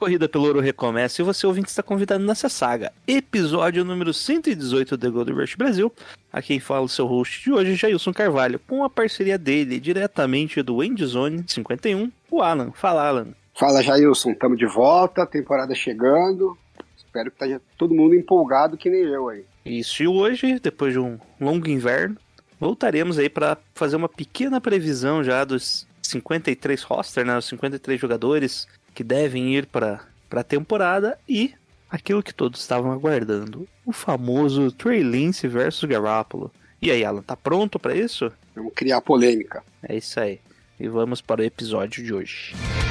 Corrida pelo ouro recomeça e você ouvinte está convidado nessa saga. Episódio número 118 do The Gold Rush Brasil. A quem fala o seu host de hoje, Jailson Carvalho, com a parceria dele, diretamente do Endzone 51, o Alan. Fala, Alan. Fala Jailson, estamos de volta, temporada chegando. Espero que esteja todo mundo empolgado que nem eu aí. Isso, e hoje, depois de um longo inverno, voltaremos aí para fazer uma pequena previsão já dos 53 roster, né, os 53 jogadores que devem ir para a temporada e aquilo que todos estavam aguardando, o famoso Trey Lance versus Garoppolo. E aí, Alan, tá pronto para isso? Vamos criar polêmica. É isso aí. E vamos para o episódio de hoje. Bom,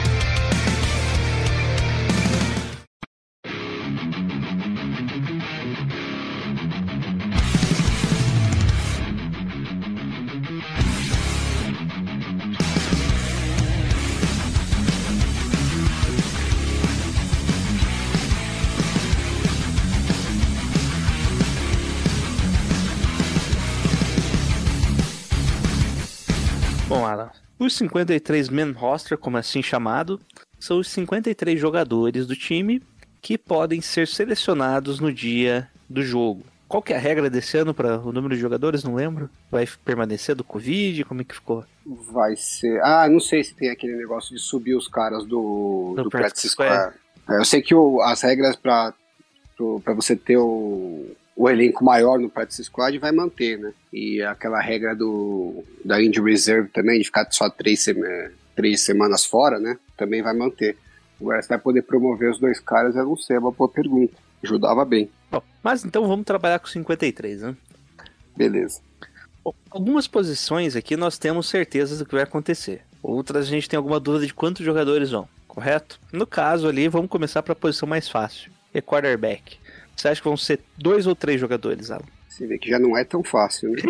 os 53 men roster, como é assim chamado, são os 53 jogadores do time que podem ser selecionados no dia do jogo. Qual que é a regra desse ano para o número de jogadores? Não lembro. Vai permanecer do Covid? Como é que ficou? Vai ser. Ah, não sei se tem aquele negócio de subir os caras do, Do do, practice square. Square. É, eu sei que o- as regras para para você ter o, o elenco maior no Practice Squad vai manter, né? E aquela regra do da Injury Reserve também, de ficar só três, sema- três semanas fora, né? Também vai manter. Agora, se vai poder promover os dois caras, eu não sei, é uma boa pergunta. Ajudava bem. Bom, mas então vamos trabalhar com 53, né? Beleza. Bom, algumas posições aqui nós temos certezas do que vai acontecer. Outras a gente tem alguma dúvida de quantos jogadores vão, correto? No caso ali, vamos começar para a posição mais fácil. É quarterback. Você acha que vão ser dois ou três jogadores, Alan? Você vê que já não é tão fácil, né?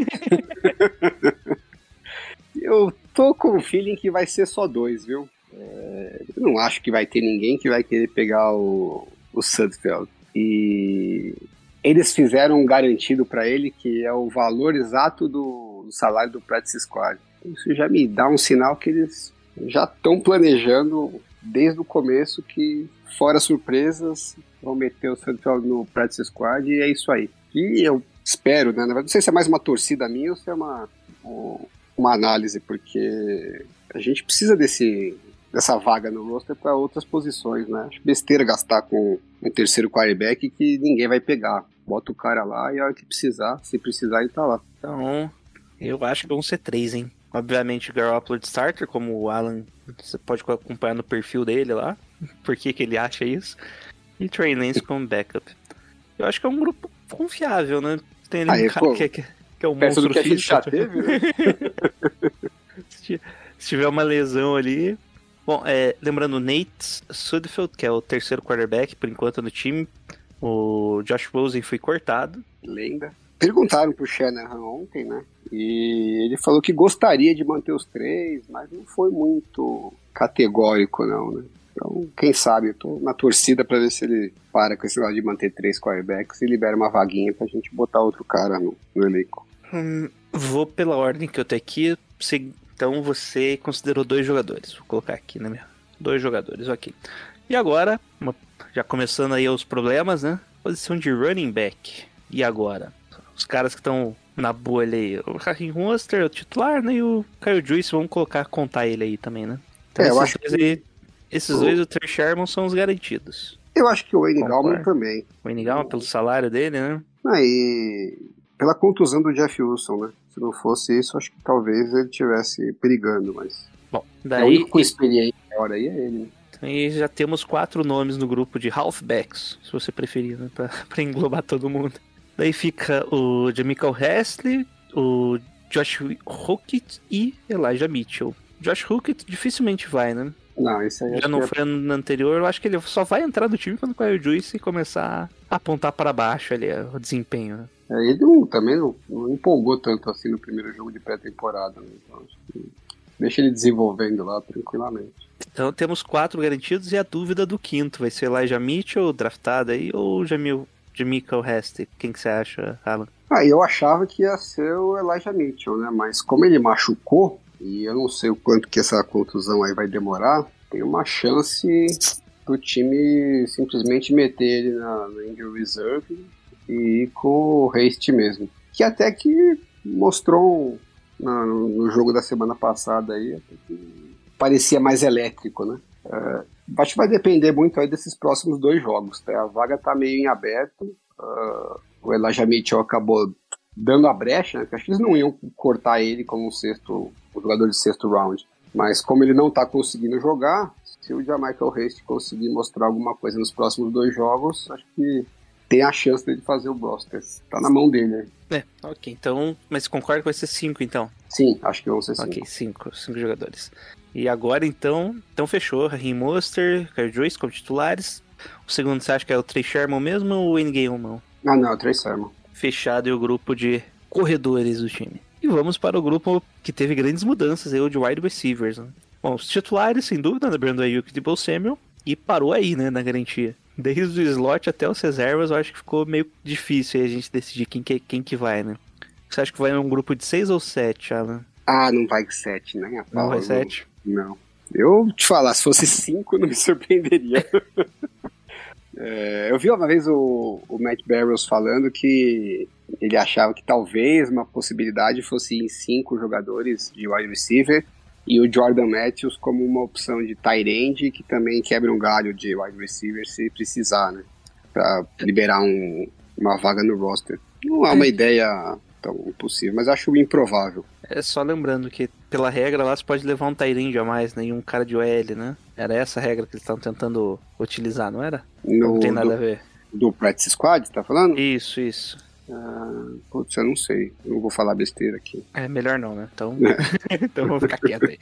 eu tô com o feeling que vai ser só dois, viu? É, eu não acho que vai ter ninguém que vai querer pegar o, o Sudfeld. E eles fizeram um garantido pra ele que é o valor exato do, do salário do Practice Squad. Isso já me dá um sinal que eles já estão planejando desde o começo que, fora surpresas, vão meter o Sudfeld no Practice Squad e é isso aí. E eu espero, né? Não sei se é mais uma torcida minha ou se é uma, uma análise, porque a gente precisa desse, dessa vaga no roster para outras posições, né? Acho besteira gastar com um terceiro quarterback que ninguém vai pegar. Bota o cara lá e a hora que precisar, se precisar, ele tá lá. Então, eu acho que vão ser três, hein? Obviamente, Garoppolo de starter, como o Alan, você pode acompanhar no perfil dele lá, por que, que ele acha isso. E Trey Lance como backup. Eu acho que é um grupo confiável, né? Tem ali Aí, um cara pô, que, é- que, que é um monstro que a gente físico. já teve, né? Se ti- se tiver uma lesão ali. Bom, é, lembrando, o Nate Sudfeld, que é o terceiro quarterback por enquanto no time. O Josh Rosen foi cortado. lenda. Perguntaram pro Shanahan ontem, né? E ele falou que gostaria de manter os três, mas não foi muito categórico, não, né? Então, quem sabe, eu tô na torcida pra ver se ele para com esse lado de manter três quarterbacks e libera uma vaguinha pra gente botar outro cara no, no elenco. Hum, vou pela ordem que eu tenho aqui. Então você considerou dois jogadores. Vou colocar aqui na minha. Dois jogadores, ok. E agora, uma- já começando aí os problemas, né? Posição de running back. E agora? Os caras que estão na bolha aí. O Raheem Monster, o titular, né? E o Kyle Juice, vamos colocar, contar ele aí também, né? Então É, eu acho dois que- aí, esses o- dois, o Trey Sherman, são os garantidos. Eu acho que o Wayne. Gallman também. O Enigal, pelo salário dele, né? Ah, e pela contusão do Jeff Wilson, né? Se não fosse isso, acho que talvez ele estivesse perigando, mas. Bom, É o daí único com experiência agora aí é ele, né? E já temos quatro nomes no grupo de halfbacks, se você preferir, né? Pra, pra englobar todo mundo. Daí fica o Jamichael Hasley, o Josh Hookett e Elijah Mitchell. Josh Hookett dificilmente vai, né? Não, isso aí Já não que é- foi ano anterior, eu acho que ele só vai entrar do time quando o Kyle Juice começar a apontar para baixo ali o desempenho. né? é, ele não, também não, não empolgou tanto assim no primeiro jogo de pré-temporada. Né? Então, acho que deixa ele desenvolvendo lá tranquilamente. Então temos quatro garantidos e a dúvida do quinto vai ser Elijah Mitchell, draftado aí, ou Jamil, Jamichael Heste? Quem que você acha, Alan? Ah, eu achava que ia ser o Elijah Mitchell, né? Mas como ele machucou, e eu não sei o quanto que essa contusão aí vai demorar, tem uma chance do time simplesmente meter ele na, na injury reserve e ir com o Haste mesmo. Que até que mostrou na- no jogo da semana passada aí, parecia mais elétrico, né? É, acho que vai depender muito aí desses próximos dois jogos, tá? A vaga tá meio em aberto. ah, o Elijah Mitchell acabou dando a brecha, né? Porque acho que eles não iam cortar ele como um sexto, um jogador de sexto round. Mas como ele não tá conseguindo jogar, se o Jamichael Haste conseguir mostrar alguma coisa nos próximos dois jogos, acho que tem a chance dele fazer o roster. Tá na mão dele. né? É, ok, então, mas concorda que vai ser cinco então? Sim, acho que vão ser cinco. Ok, cinco, cinco jogadores. E agora então, então fechou, Raheem Monster, Kyle Joyce como titulares. O segundo você acha que é o Trey Sherman mesmo ou o Gale não? Ah, não, é o Trey Sermon. Fechado e o grupo de corredores do time. E vamos para o grupo que teve grandes mudanças, aí, o de wide receivers. Né? Bom, os titulares, sem dúvida, né, Brandon Ayuk e Debo Samuel, e parou aí, né, na garantia. Desde o slot até os reservas, eu acho que ficou meio difícil a gente decidir quem que, quem que vai, né? Você acha que vai um grupo de seis ou sete, Alan? Ah, não vai sete, né? Não vai sete? Não. Eu te falar, se fosse cinco, não me surpreenderia. É, eu vi uma vez o, o Matt Barrows falando que ele achava que talvez uma possibilidade fosse em cinco jogadores de wide receiver e o Jordan Matthews como uma opção de tight end que também quebra um galho de wide receiver se precisar, né? Pra liberar um- uma vaga no roster. Não é uma ideia tão impossível, mas acho improvável. É só lembrando que, pela regra, lá você pode levar um Tyrande a mais, né? E um cara de OL, né? Era essa a regra que eles estavam tentando utilizar, não era? No, não tem nada do, a ver. do Practice Squad, tá falando? Isso, isso. Ah, putz, eu não sei. Eu não vou falar besteira aqui. É melhor não, né? Então, então vamos ficar quieto aí.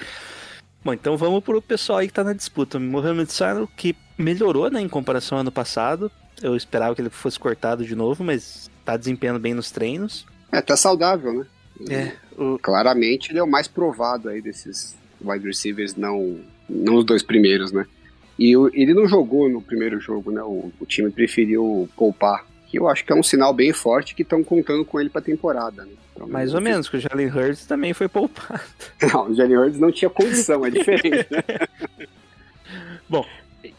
Bom, então vamos pro pessoal aí que tá na disputa. Mohamed Salah, que melhorou, né, em comparação ao ano passado. Eu esperava que ele fosse cortado de novo, mas tá desempenhando bem nos treinos. É, tá saudável, né? É, o, Claramente ele é o mais provado aí desses wide receivers, não, não os dois primeiros, né? E o- ele não jogou no primeiro jogo, né? O, o time preferiu poupar. Que eu acho que é um sinal bem forte que estão contando com ele pra temporada, né? Então, mais ou menos, que o Jalen Hurts também foi poupado. Não, o Jalen Hurts não tinha condição, é diferente, né?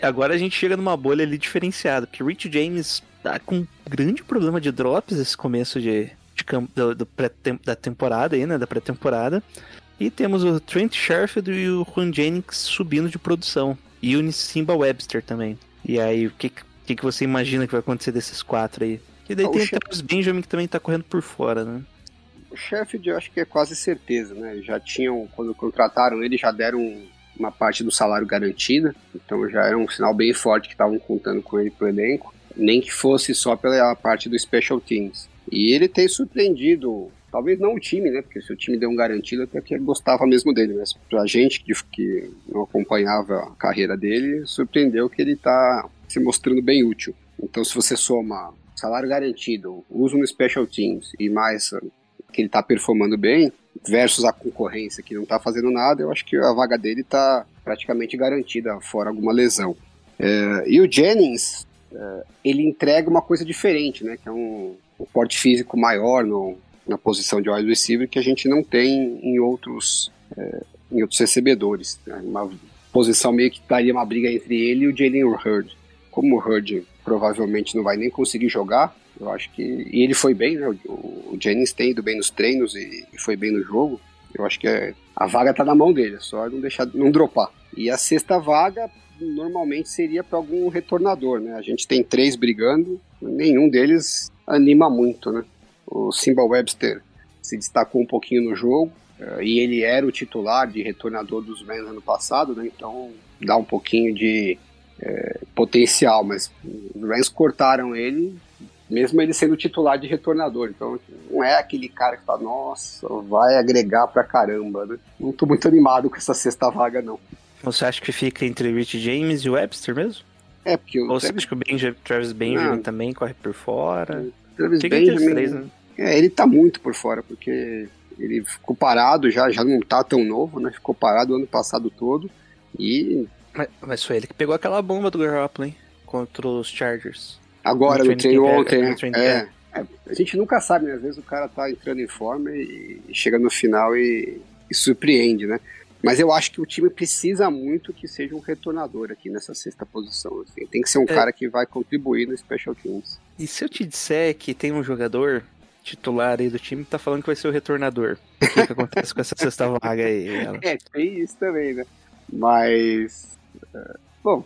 Agora a gente chega numa bolha ali diferenciada, porque Rich James tá com um grande problema de drops esse começo de campo, do, do pré da temporada aí, né? Da pré-temporada. E temos o Trent Sherfield e o Juan Jennings subindo de produção. E o Simba Webster também. E aí, o que, que, que você imagina que vai acontecer desses quatro aí? E daí Ah, tem até os Benjamin que também tá correndo por fora, né? O Sheffield eu acho que é quase certeza, né? Já tinham, quando contrataram ele, já deram uma parte do salário garantida, então já era um sinal bem forte que estavam contando com ele pro elenco, nem que fosse só pela parte do Special Teams. E ele tem surpreendido, talvez não o time, né? Porque se o time deu um garantido, até que ele gostava mesmo dele, mas pra gente que, que não acompanhava a carreira dele, surpreendeu que ele tá se mostrando bem útil. Então se você soma salário garantido, uso no Special Teams e mais que ele tá performando bem, versus a concorrência que não tá fazendo nada, eu acho que a vaga dele tá praticamente garantida, fora alguma lesão. É, e o Jennings, é, ele entrega uma coisa diferente, né? Que é um, um porte físico maior no, na posição de wide receiver que a gente não tem em outros, é, em outros recebedores. né? Uma posição meio que daria uma briga entre ele e o Jalen Hurd. Como o Hurd provavelmente não vai nem conseguir jogar, eu acho que. E ele foi bem, né? O, o Jennings tem ido bem nos treinos e, e foi bem no jogo. Eu acho que é, a vaga tá na mão dele, é só não deixar, não dropar. E a sexta vaga normalmente seria para algum retornador, né? A gente tem três brigando, nenhum deles anima muito, né? O Simba Webster se destacou um pouquinho no jogo eh, e ele era o titular de retornador dos Rams ano passado, né? Então dá um pouquinho de eh, potencial, mas os Rams cortaram ele mesmo ele sendo titular de retornador. Então, não é aquele cara que fala, nossa, vai agregar pra caramba, né? Não tô muito animado com essa sexta vaga, não. Você acha que fica entre Rich James e Webster mesmo? É, porque o Ou você acha que o Benja- Travis Benjamin Não. também corre por fora? Travis os Benjamin, três, né? é, ele tá muito por fora, porque ele ficou parado já, já não tá tão novo, né? Ficou parado o ano passado todo. E Mas, mas foi ele que pegou aquela bomba do Garoppolo, hein? Contra os Chargers. agora No no treino ontem, é, É, é, a gente nunca sabe, né? Às vezes o cara tá entrando em forma e, e chega no final e, e surpreende, né? Mas eu acho que o time precisa muito que seja um retornador aqui nessa sexta posição. assim. Tem que ser um É. cara que vai contribuir no Special Teams. E se eu te disser que tem um jogador titular aí do time que tá falando que vai ser o retornador? O que, que acontece com essa sexta vaga aí? Ela? É, tem isso também, né? Mas. é, bom,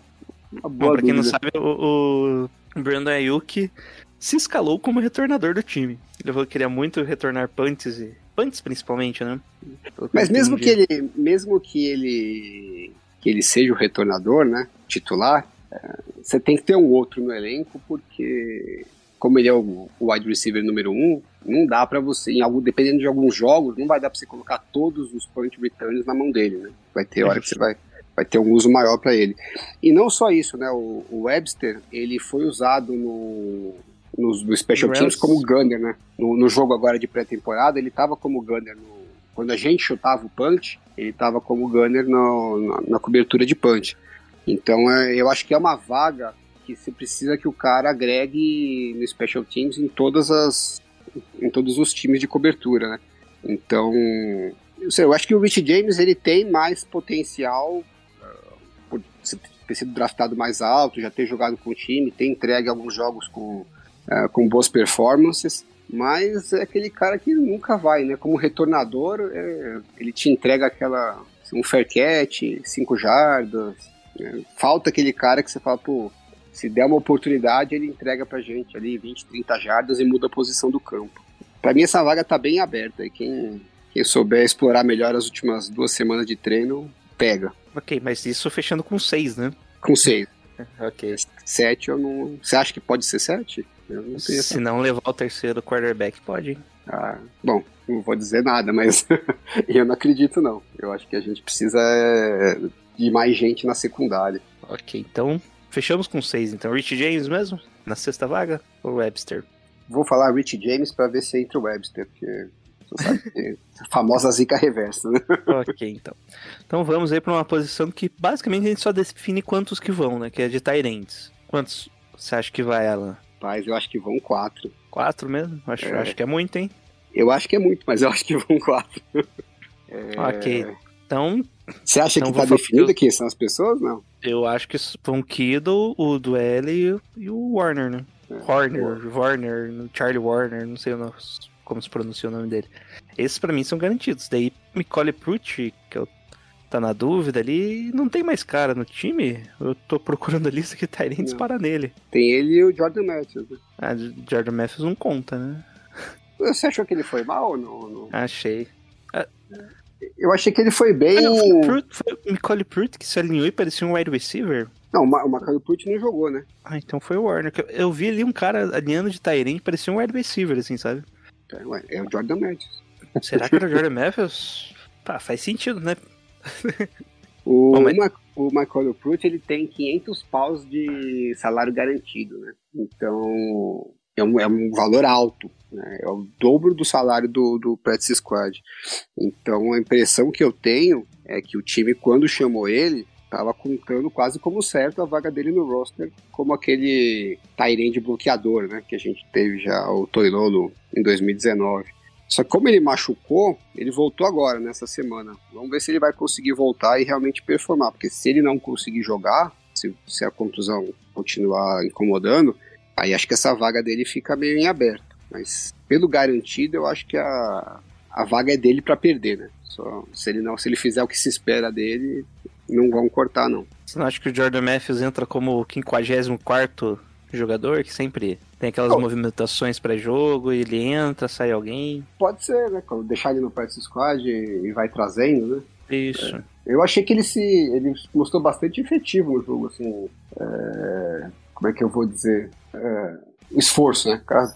uma Bom, boa pra quem não dúvida. sabe, o, o Brandon Ayuk se escalou como retornador do time. Ele falou que queria muito retornar punts e punts principalmente, né? Mas mesmo que ele, mesmo que ele, que ele seja o retornador, né, titular, é, você tem que ter um outro no elenco, porque como ele é o, wide receiver número um, não dá pra você, em algum, dependendo de alguns jogos, não vai dar pra você colocar todos os punt returns na mão dele, né? Vai ter hora que você vai, vai ter um uso maior pra ele. E não só isso, né? O, o Webster, ele foi usado no, no, no Special No Teams Rams. como gunner, né? No, no jogo agora de pré-temporada, ele tava como gunner no, quando a gente chutava o punch, ele estava como gunner no- na, na cobertura de punch. Então é, eu acho que é uma vaga que você precisa que o cara agregue no Special Teams em todas as em todos os times de cobertura, né? Então, eu, sei, eu acho que o Rich James ele tem mais potencial ah, por ser- ter sido draftado mais alto, já ter jogado com o time, ter entregue alguns jogos com, ah, com boas performances, mas é aquele cara que nunca vai, né? Como retornador, é, ele te entrega aquela um fair catch, cinco jardas, né? falta aquele cara que você fala, pô, se der uma oportunidade, ele entrega pra gente ali 20, 30 jardas e muda a posição do campo. Pra mim, essa vaga tá bem aberta. E quem, quem souber explorar melhor as últimas duas semanas de treino, pega. Ok, mas isso fechando com seis, né? Com seis. Ok. Sete, eu não. Você acha que pode ser sete? Eu não tenho essa. Se não levar o terceiro quarterback, pode? Ah, bom, não vou dizer nada, mas eu não acredito, não. Eu acho que a gente precisa é, de mais gente na secundária. Ok, então fechamos com seis. Então, Rich James mesmo? Na sexta vaga? Ou Webster? Vou falar Rich James pra ver se entra o Webster, porque você sabe que a famosa zica reversa, né? ok, então. Então vamos aí pra uma posição que basicamente a gente só define quantos que vão, né? Que é de Tyrants. Quantos você acha que vai, Alan? Mas eu acho que vão quatro. Quatro mesmo? Acho, É. acho que é muito, hein? Eu acho que é muito, mas eu acho que vão quatro. É, Ok. Então, Você acha Então que tá definido quem são as pessoas? Não. eu acho que vão o Kittle, o Duelle e, o- o Warner, né? Horner, Warner, Charlie Warner, não sei o como se pronuncia o nome dele. Esses pra mim são garantidos. Daí, Nicole Pruitt, que eu, tá na dúvida ali, não tem mais cara no time. Eu tô procurando a lista que tá indo Não. para nele. Tem ele e o Jordan Matthews. né? Ah, Jordan Matthews não conta, né? Você achou que ele foi mal ou não? Achei. Eu achei que ele foi bem. Ah, não, foi, o foi o Nicole que se alinhou e parecia um wide receiver. Não, o Ma- o Michael Pruitt não jogou, né? Ah, então foi o Warner. que Eu, vi ali um cara alinhando de Tyrant, parecia um wide receiver, assim, sabe? É, é o Jordan Matthews. Será que era o Jordan Matthews? Tá, faz sentido, né? O, mas- Ma- o Michael Pruitt, ele tem 500 paus de salário garantido, né? Então, é um, é um valor alto, né? É o dobro do salário do, do Practice Squad. Então, a impressão que eu tenho é que o time, quando chamou ele, estava contando quase como certo a vaga dele no roster, como aquele Tyrande bloqueador, né? Que a gente teve já, o Toilolo, em 2019. Só que como ele machucou, ele voltou agora, nessa semana. Vamos ver se ele vai conseguir voltar e realmente performar. Porque se ele não conseguir jogar, se, se a contusão continuar incomodando, aí acho que essa vaga dele fica meio em aberto. Mas pelo garantido, eu acho que a, a vaga é dele para perder, né? Só, se ele não, se ele fizer o que se espera dele, não vão cortar, não. Você não acha que o Jordan Matthews entra como o 54 jogador, que sempre tem aquelas Oh. movimentações pré-jogo, e ele entra, sai alguém? Pode ser, né? Quando deixar ele no practice squad e, e vai trazendo, né? Isso. Eu achei que ele se. ele mostrou bastante efetivo no jogo, assim. é, como é que eu vou dizer? É, esforço, né? Cara,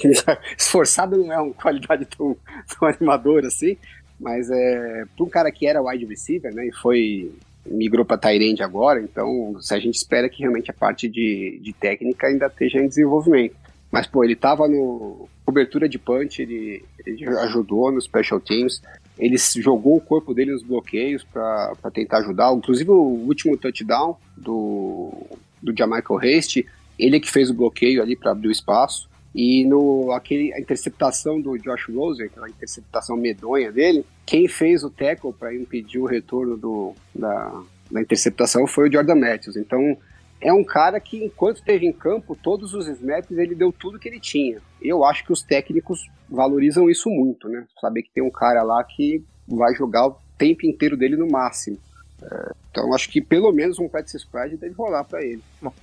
Esforçado não é uma qualidade tão, tão animadora assim, mas é, para um cara que era wide receiver, né? E foi migrou para Tyrande agora, então se a gente espera que realmente a parte de, de técnica ainda esteja em desenvolvimento. Mas, pô, ele tava no cobertura de punch, ele, ele ajudou nos special teams, ele jogou o corpo dele nos bloqueios para tentar ajudar. Inclusive, o último touchdown do, do Jamichael Haste, ele é que fez o bloqueio ali para abrir o espaço. E no, aquele, a interceptação do Josh Rosen, aquela interceptação medonha dele, quem fez o tackle para impedir o retorno do, da, da interceptação foi o Jordan Matthews. Então, é um cara que, enquanto esteve em campo, todos os snaps ele deu tudo que ele tinha. Eu acho que os técnicos valorizam isso muito, né? Saber que tem um cara lá que vai jogar o tempo inteiro dele no máximo. É, então, acho que pelo menos um practice squad deve rolar para ele. Bom,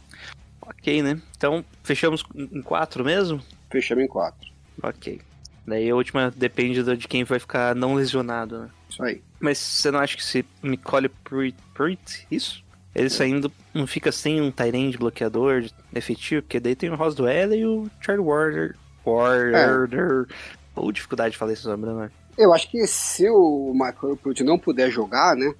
Ok, né? Então, fechamos em quatro mesmo? Fechamos em quatro. Ok. Daí a última depende de quem vai ficar não lesionado, né? Isso aí. Mas você não acha que se Nicole Pruitt, isso? Ele saindo, não fica sem um Tyrande bloqueador efetivo? Porque daí tem o Ross Duella e o Charlie Warder. Warder. É. Ou dificuldade de falar esse nome, né? Eu acho que se o Michael Pruitt não puder jogar, né?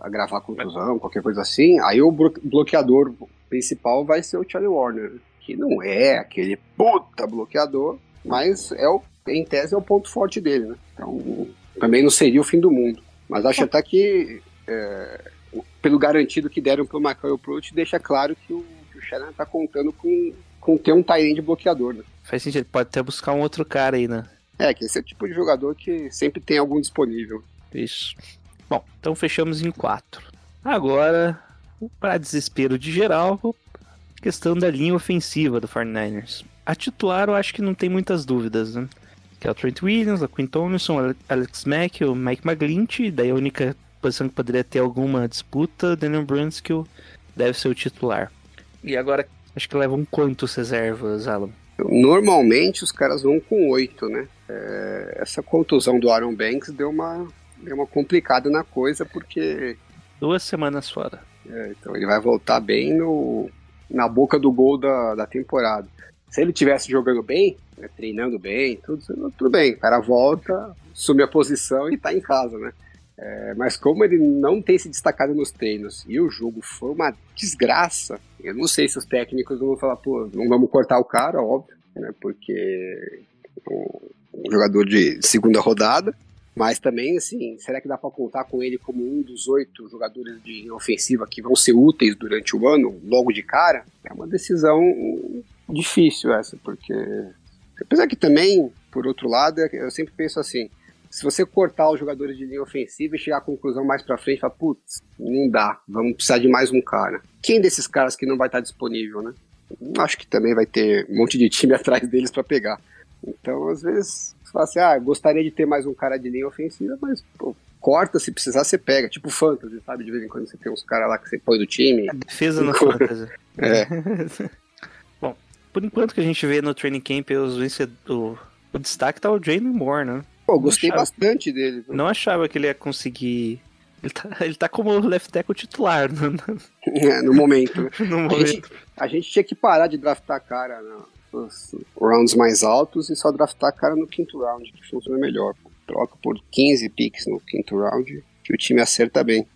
A gravar contusão, qualquer coisa assim, aí o bloqueador principal vai ser o Charlie Warner, que não é aquele puta bloqueador, mas é o, em tese é o ponto forte dele, né? Então também não seria o fim do mundo. Mas acho até que é, pelo garantido que deram pro Michael Pruitt, deixa claro que o, que o Shannon tá contando com, com ter um tie de bloqueador, né? Faz sentido, pode até buscar um outro cara aí, né? É, que esse é o tipo de jogador que sempre tem algum disponível. Isso. Bom, então fechamos em quatro. Agora para desespero de geral, questão da linha ofensiva do 49ers. A titular eu acho que não tem muitas dúvidas, né? Que é o Trent Williams, a Quinn Thompson, Alex Mack, o Mike McGlinchey, daí a única posição que poderia ter alguma disputa, Daniel Brunskill deve ser o titular. E agora, acho que levam quantos reservas, Alan? Normalmente os caras vão com oito, né? É, essa contusão do Aaron Banks deu uma, deu uma complicada na coisa, porque... Duas semanas fora. É, então ele vai voltar bem no, na boca do gol da, da temporada. Se ele tivesse jogando bem, né, treinando bem, tudo, tudo bem, o cara volta, assume a posição e tá em casa, né? É, mas como ele não tem se destacado nos treinos e o jogo foi uma desgraça, eu não sei se os técnicos vão falar, pô, não vamos cortar o cara, óbvio, né? Porque um, um jogador de segunda rodada, mas também, assim, será que dá para contar com ele como um dos oito jogadores de ofensiva que vão ser úteis durante o ano, logo de cara? É uma decisão difícil essa, porque. Apesar que também, por outro lado, eu sempre penso assim: se você cortar os jogadores de linha ofensiva e chegar à conclusão mais pra frente, fala, putz, não dá, vamos precisar de mais um cara. Quem desses caras que não vai estar disponível, né? Acho que também vai ter um monte de time atrás deles para pegar. Então, às vezes, fala assim, ah, gostaria de ter mais um cara de linha ofensiva, mas, pô, corta, se precisar, você pega. Tipo fantasy, sabe? De vez em quando você tem uns caras lá que você põe do time. A defesa no fantasy. É. Bom, por enquanto que a gente vê no training camp os vencedores, o destaque tá o Jamie Moore, né? Pô, gostei achava, bastante dele. Não achava que ele ia conseguir... Ele tá, ele tá como left tackle titular. No, é, no momento. no a momento. Gente, a gente tinha que parar de draftar cara não os rounds mais altos e só draftar cara no quinto round, que funciona melhor. Troca por 15 picks no quinto round, que o time acerta bem.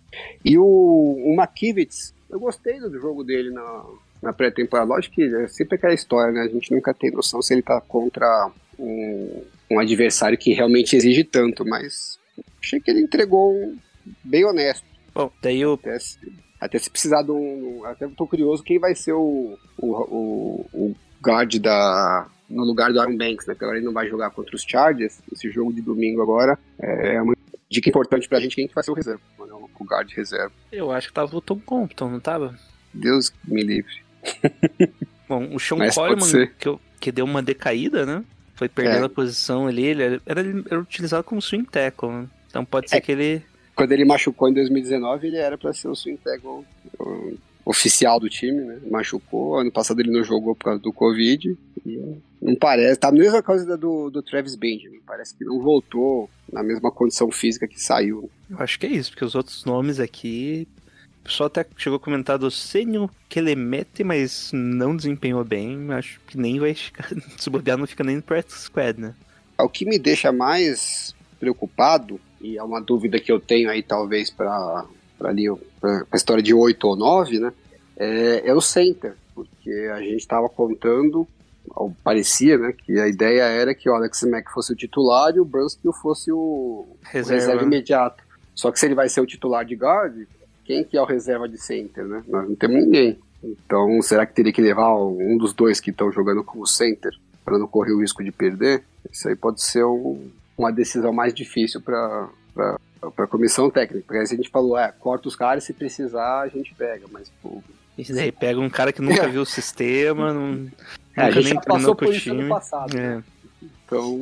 E o, o McKivitz, eu gostei do jogo dele na, na pré-temporada. Lógico que é sempre aquela história, né? A gente nunca tem noção se ele tá contra um, um adversário que realmente exige tanto, mas achei que ele entregou um bem honesto. Bom, daí o. Até se, até se precisar de um. Até tô curioso quem vai ser o, o, o guard da, no lugar do Aaron Banks, né? Porque agora ele não vai jogar contra os Chargers. Esse jogo de domingo agora é uma dica importante pra gente quem que vai ser o reserva, o guard reserva. Eu acho que tava o Tom Compton, não tava? Deus me livre. Bom, o Sean Coleman, que, que deu uma decaída, né? Foi perdendo é. a posição ali, ele era, ele era utilizado como swing tackle, né? Então pode ser é. que ele... Quando ele machucou em 2019, ele era para ser o swing tackle oficial do time, né? Machucou. Ano passado ele não jogou por causa do Covid. não parece. Tá a mesma coisa do, do Travis Benjamin. Parece que não voltou na mesma condição física que saiu. Eu acho que é isso, porque os outros nomes aqui. O pessoal até chegou a comentar do Senio Kelemete, mas não desempenhou bem. Acho que nem vai ficar. Se bobear, não fica nem no practice squad, né? O que me deixa mais preocupado, e é uma dúvida que eu tenho aí, talvez, para para ali a história de 8 ou 9, né? É, é o center, porque a gente estava contando, ou parecia, né, que a ideia era que o Alex Mack fosse o titular e o Brunskill fosse o o Reserva. reserva imediato. Só que se ele vai ser o titular de guard, quem que é o reserva de center, né? Nós não temos ninguém. Então, será que teria que levar um dos dois que estão jogando como center para não correr o risco de perder? Isso aí pode ser um- uma decisão mais difícil para a comissão técnica. Porque aí a gente falou, é, corta os caras, se precisar a gente pega. Mas, pô, E daí pega um cara que nunca viu o sistema, não, É, a nunca gente já passou treinou por isso ano passado, É. Então,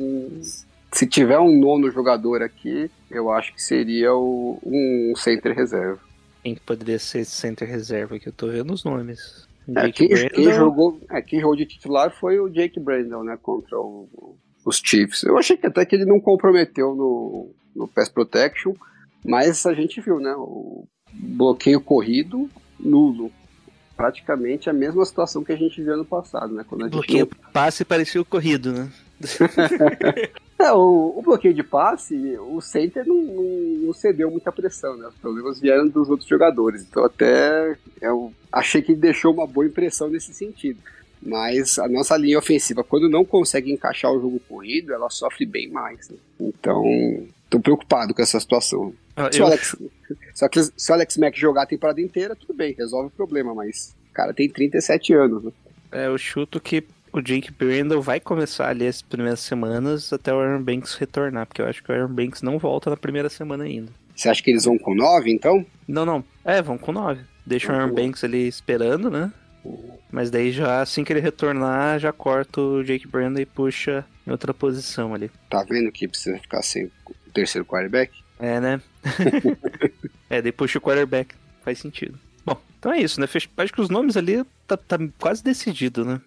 se tiver um nono jogador aqui, eu acho que seria o- um center reserva. Quem que poderia ser esse center reserva que eu tô vendo os nomes. É, quem, quem jogou, é, quem jogou de titular foi o Jake Brandon, né, contra o- os Chiefs. Eu achei que até que ele não comprometeu no, no pass protection, mas a gente viu, né, o bloqueio corrido nulo. Praticamente a mesma situação que a gente viu ano passado, né, quando a gente bloqueio passe parecia o corrido, né? É, o, o bloqueio de passe, o center não, não, não cedeu muita pressão, né? Os problemas vieram dos outros jogadores. Então até eu achei que deixou uma boa impressão nesse sentido. Mas a nossa linha ofensiva, quando não consegue encaixar o jogo corrido, ela sofre bem mais. né? Então, tô preocupado com essa situação. Ah, Se o eu- Alex, se, o- o Alex Mack jogar a temporada inteira, tudo bem, resolve o problema, mas o cara tem 37 anos, né? É, eu chuto que o Jake Brandon vai começar ali as primeiras semanas até o Aaron Banks retornar, porque eu acho que o Aaron Banks não volta na primeira semana ainda. Você acha que eles vão com 9, então? Não, não. É, vão com 9. Deixa o Vão Aaron Banks ali esperando, né? Mas daí já, assim que ele retornar, já corta o Jake Brandon e puxa em outra posição ali. Tá vendo que precisa ficar sem o terceiro quarterback? É, né? é, daí puxa o quarterback. Faz sentido. Bom, então é isso, né? Acho que os nomes ali tá, tá quase decidido, né?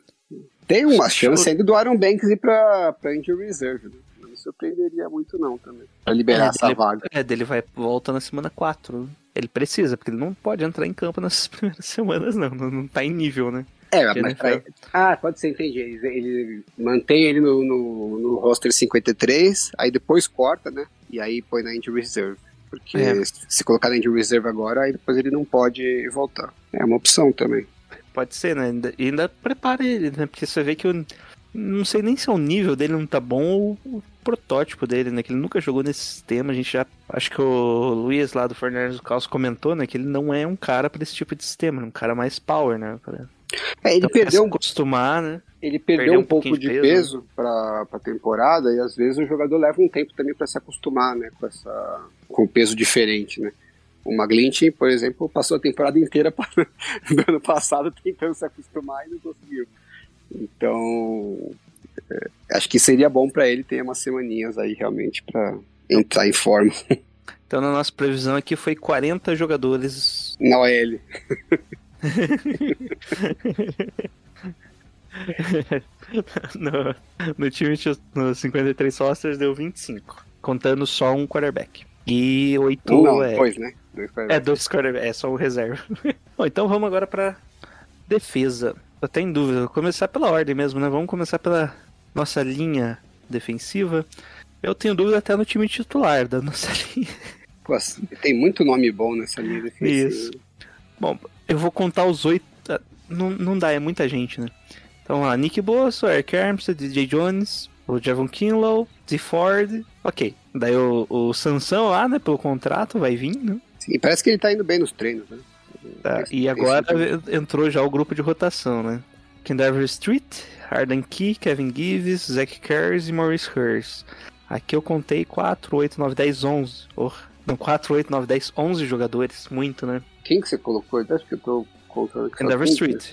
Tem uma chance ainda do Aaron Banks ir pra, pra injury reserve. Né? Não me surpreenderia muito não também. Pra liberar É, essa dele- vaga. É, dele vai volta na semana 4. né? Ele precisa, porque ele não pode entrar em campo nessas primeiras semanas, não. Não, não tá em nível, né? É, mas pra... NFL. Ah, pode ser, entendi. Ele, ele mantém ele no, no, no roster 53, aí depois corta, né? E aí põe na injury reserve. Porque É. se colocar na injury reserve agora, aí depois ele não pode voltar. É uma opção também. Pode ser, né? E ainda prepara ele, né? Porque você vê que eu não sei nem se é o nível dele não tá bom ou o protótipo dele, né? Que ele nunca jogou nesse sistema. A gente já. Acho que o Luiz lá do Fortnite do Caos comentou, né? Que ele não é um cara pra esse tipo de sistema, um cara mais power, né? Pra... É, ele Então, perdeu um acostumar, né? ele perdeu Perdeu um, um pouco de peso, peso, para a temporada e às vezes o jogador leva um tempo também para se acostumar, né, com essa com o peso diferente, né? O McGlinchey, por exemplo, passou a temporada inteira do ano passado tentando se acostumar e não conseguiu. Então, é, acho que seria bom para ele ter umas semaninhas aí realmente para entrar em forma Então na nossa previsão aqui foi 40 jogadores. na OL. no, no time de- no 53 rosters deu 25. Contando só um quarterback. E 8 Um não, é. dois, né? Dois É, dois quarterbacks, é só o reserva. Bom, então vamos agora pra defesa. Eu tenho dúvida, vou começar pela ordem mesmo, né? Vamos começar pela nossa linha defensiva. Eu tenho dúvida até no time titular da nossa linha. Pô, tem muito nome bom nessa linha defensiva. Isso. Bom, eu vou contar os oito. ah, Não, não dá, é muita gente, né? Então, lá, Nick Bosso, Eric Armstead, DJ Jones, o Javon Kinlow, Z Ford. Ok. Daí o, o Sansão lá, né, pelo contrato, vai vir, né? Sim, parece que ele tá indo bem nos treinos, né? Tá, Esse- e agora entrou já o grupo de rotação, né? Kendaver Street, Arden Key, Kevin Gives, Zach Cares e Maurice Hurst. Aqui eu contei 4, 8, 9, 10, 11. Oh, não, 4, 8, 9, 10, 11 jogadores. Muito, né? Quem que você colocou? Acho que eu tô Kendaver tem- Street.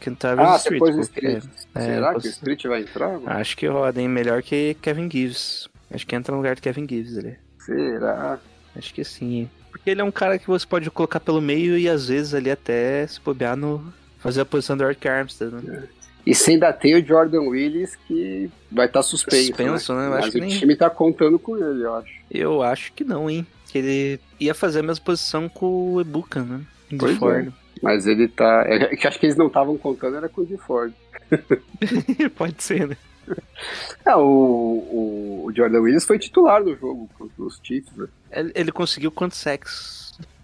Kendaver Ah, Street. depois porque- Street. é, Será que o Street vai entrar? mano? Acho que roda, hein? Melhor que Kevin Gives. Acho que entra no lugar do Kevin Gives ali. Será? Acho que sim. Porque ele é um cara que você pode colocar pelo meio e às vezes ali até se bobear no. fazer a posição do Eric Armstead, né? E você ainda tem o Jordan Willis que vai estar suspenso. Suspenso, né? Eu Mas acho que o nem- time tá contando com ele, eu acho. Eu acho que não, hein? Que ele ia fazer a mesma posição com o Ebuka, né? De Pois é. Ford. Mas ele tá. É que acho que eles não estavam contando, era com o de Ford. Pode ser, né? É, o, o, o Jordan Willis foi titular no jogo contra os Chiefs, né? Ele, ele conseguiu quantos sacks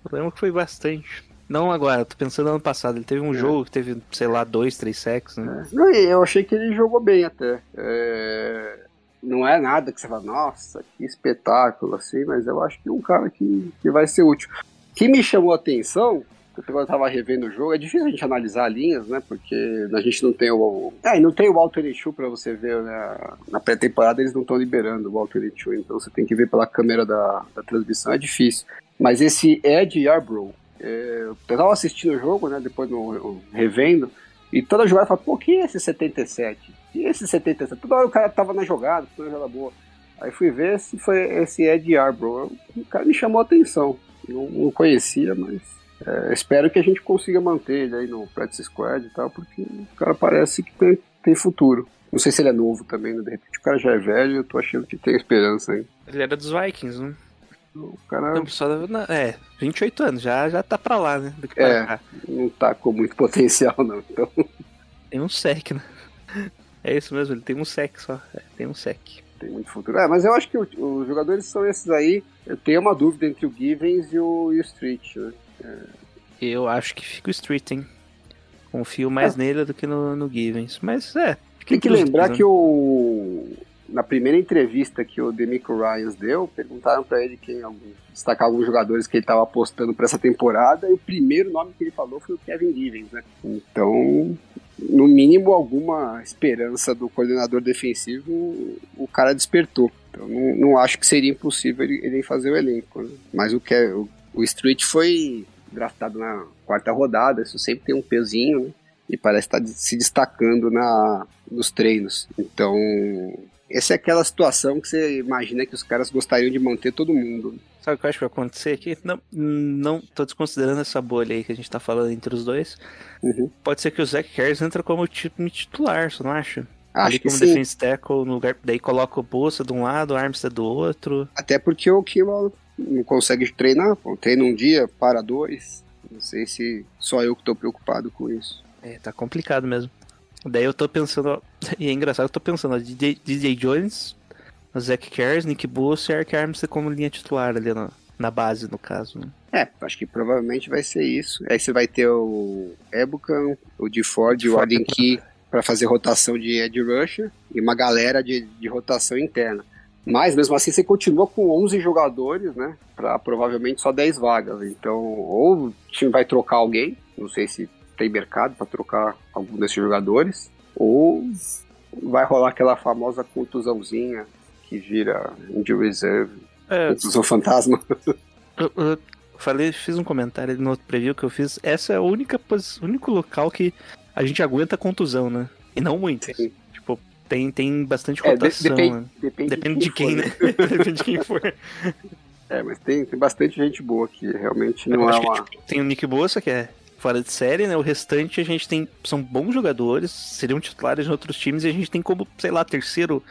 problema é que foi bastante. Não agora, tô pensando no ano passado. Ele teve um jogo que teve, sei lá, dois, três sacks, né? Não, e eu achei que ele jogou bem até. É, Não é nada que você fala, nossa, que espetáculo, assim, mas eu acho que é um cara que, que vai ser útil. Que me chamou a atenção, quando eu tava revendo o jogo, é difícil a gente analisar linhas, né? Porque a gente não tem o. É, não tem o alternate pra você ver, né? Na pré-temporada eles não estão liberando o alternate então você tem que ver pela câmera da, da transmissão, é difícil. Mas esse Ed Yarbrough, é, eu tava assistindo o jogo, né? Depois no, revendo, e toda jogada eu falo, pô, que é esse 77? E esse 77? Toda hora o cara tava na jogada, toda jogada boa. Aí fui ver se foi esse Ed Yarbrough. O cara me chamou a atenção. Não, não conhecia, mas é, espero que a gente consiga manter ele aí no Practice Squad e tal, porque o cara parece que tem, tem futuro. Não sei se ele é novo também, né? De repente o cara já é velho e eu tô achando que tem esperança aí. Ele era dos Vikings, né? O cara Não, só na- é, 28 anos, já, já tá pra lá, né? Do que É. pra cá. não tá com muito potencial, não. Então, Tem um sec, né? É isso mesmo, ele tem um sec só. É, tem um sec. tem muito futuro. É, mas eu acho que os jogadores são esses aí. Eu tenho uma dúvida entre o Givens e o, e o Street, né? Eu acho que fica o Street, hein? Confio mais nele do que no, no Givens. Mas é. Tem que lembrar que o. Na primeira entrevista que o Demico Ryans deu, perguntaram pra ele quem algum, destacar alguns jogadores que ele tava apostando pra essa temporada, e o primeiro nome que ele falou foi o Kevin Givens, né? Então, no mínimo, alguma esperança do coordenador defensivo o cara despertou. Então, não, não acho que seria impossível ele, ele fazer o elenco. né? Mas o, que, o, o Street foi draftado na quarta rodada, isso sempre tem um pezinho, né? e parece estar se destacando na, nos treinos. Então, essa é aquela situação que você imagina que os caras gostariam de manter todo mundo. Sabe o que eu acho que vai acontecer aqui? Não, não tô desconsiderando essa bolha aí que a gente tá falando entre os dois. Uhum. Pode ser que o Zach Harris entra como time titular, você não acha? Acho Ali que como defense tackle, no lugar, daí coloca o Bolsa de um lado, o Armstead do outro. Até porque o Kima não consegue treinar, pô. treina um dia, para dois. Não sei se só eu que tô preocupado com isso. É, tá complicado mesmo. Daí eu tô pensando, e é engraçado, eu tô pensando, ó, DJ, DJ Jones, Zach Harris, Nick Bosa e Eric Armstead como linha titular ali na, na base, no caso. Né? É, acho que provavelmente vai ser isso. Aí você vai ter o Ebucan, o de Ford e o Ford Arden Key para fazer rotação de Ed Rusher e uma galera de, de rotação interna. Mas mesmo assim você continua com 11 jogadores, né? Para provavelmente só 10 vagas. Então, ou o time vai trocar alguém, não sei se tem mercado para trocar algum desses jogadores, ou vai rolar aquela famosa contusãozinha que vira injury reserve, É, contusão fantasma. eu, eu falei, fiz um comentário no outro preview que eu fiz, essa é a única, o único local que a gente aguenta contusão, né? E não muitas. Sim. Tipo, tem, tem bastante É, de- depende, né? depende, Depende de quem, for, né? Depende de quem for. É, mas tem, tem bastante gente boa aqui, realmente não é acho que, uma... tipo, tem o Nick Bosa, que é fora de série, né? O restante a gente tem. São bons jogadores, seriam titulares em outros times, e a gente tem como, sei lá, terceiro.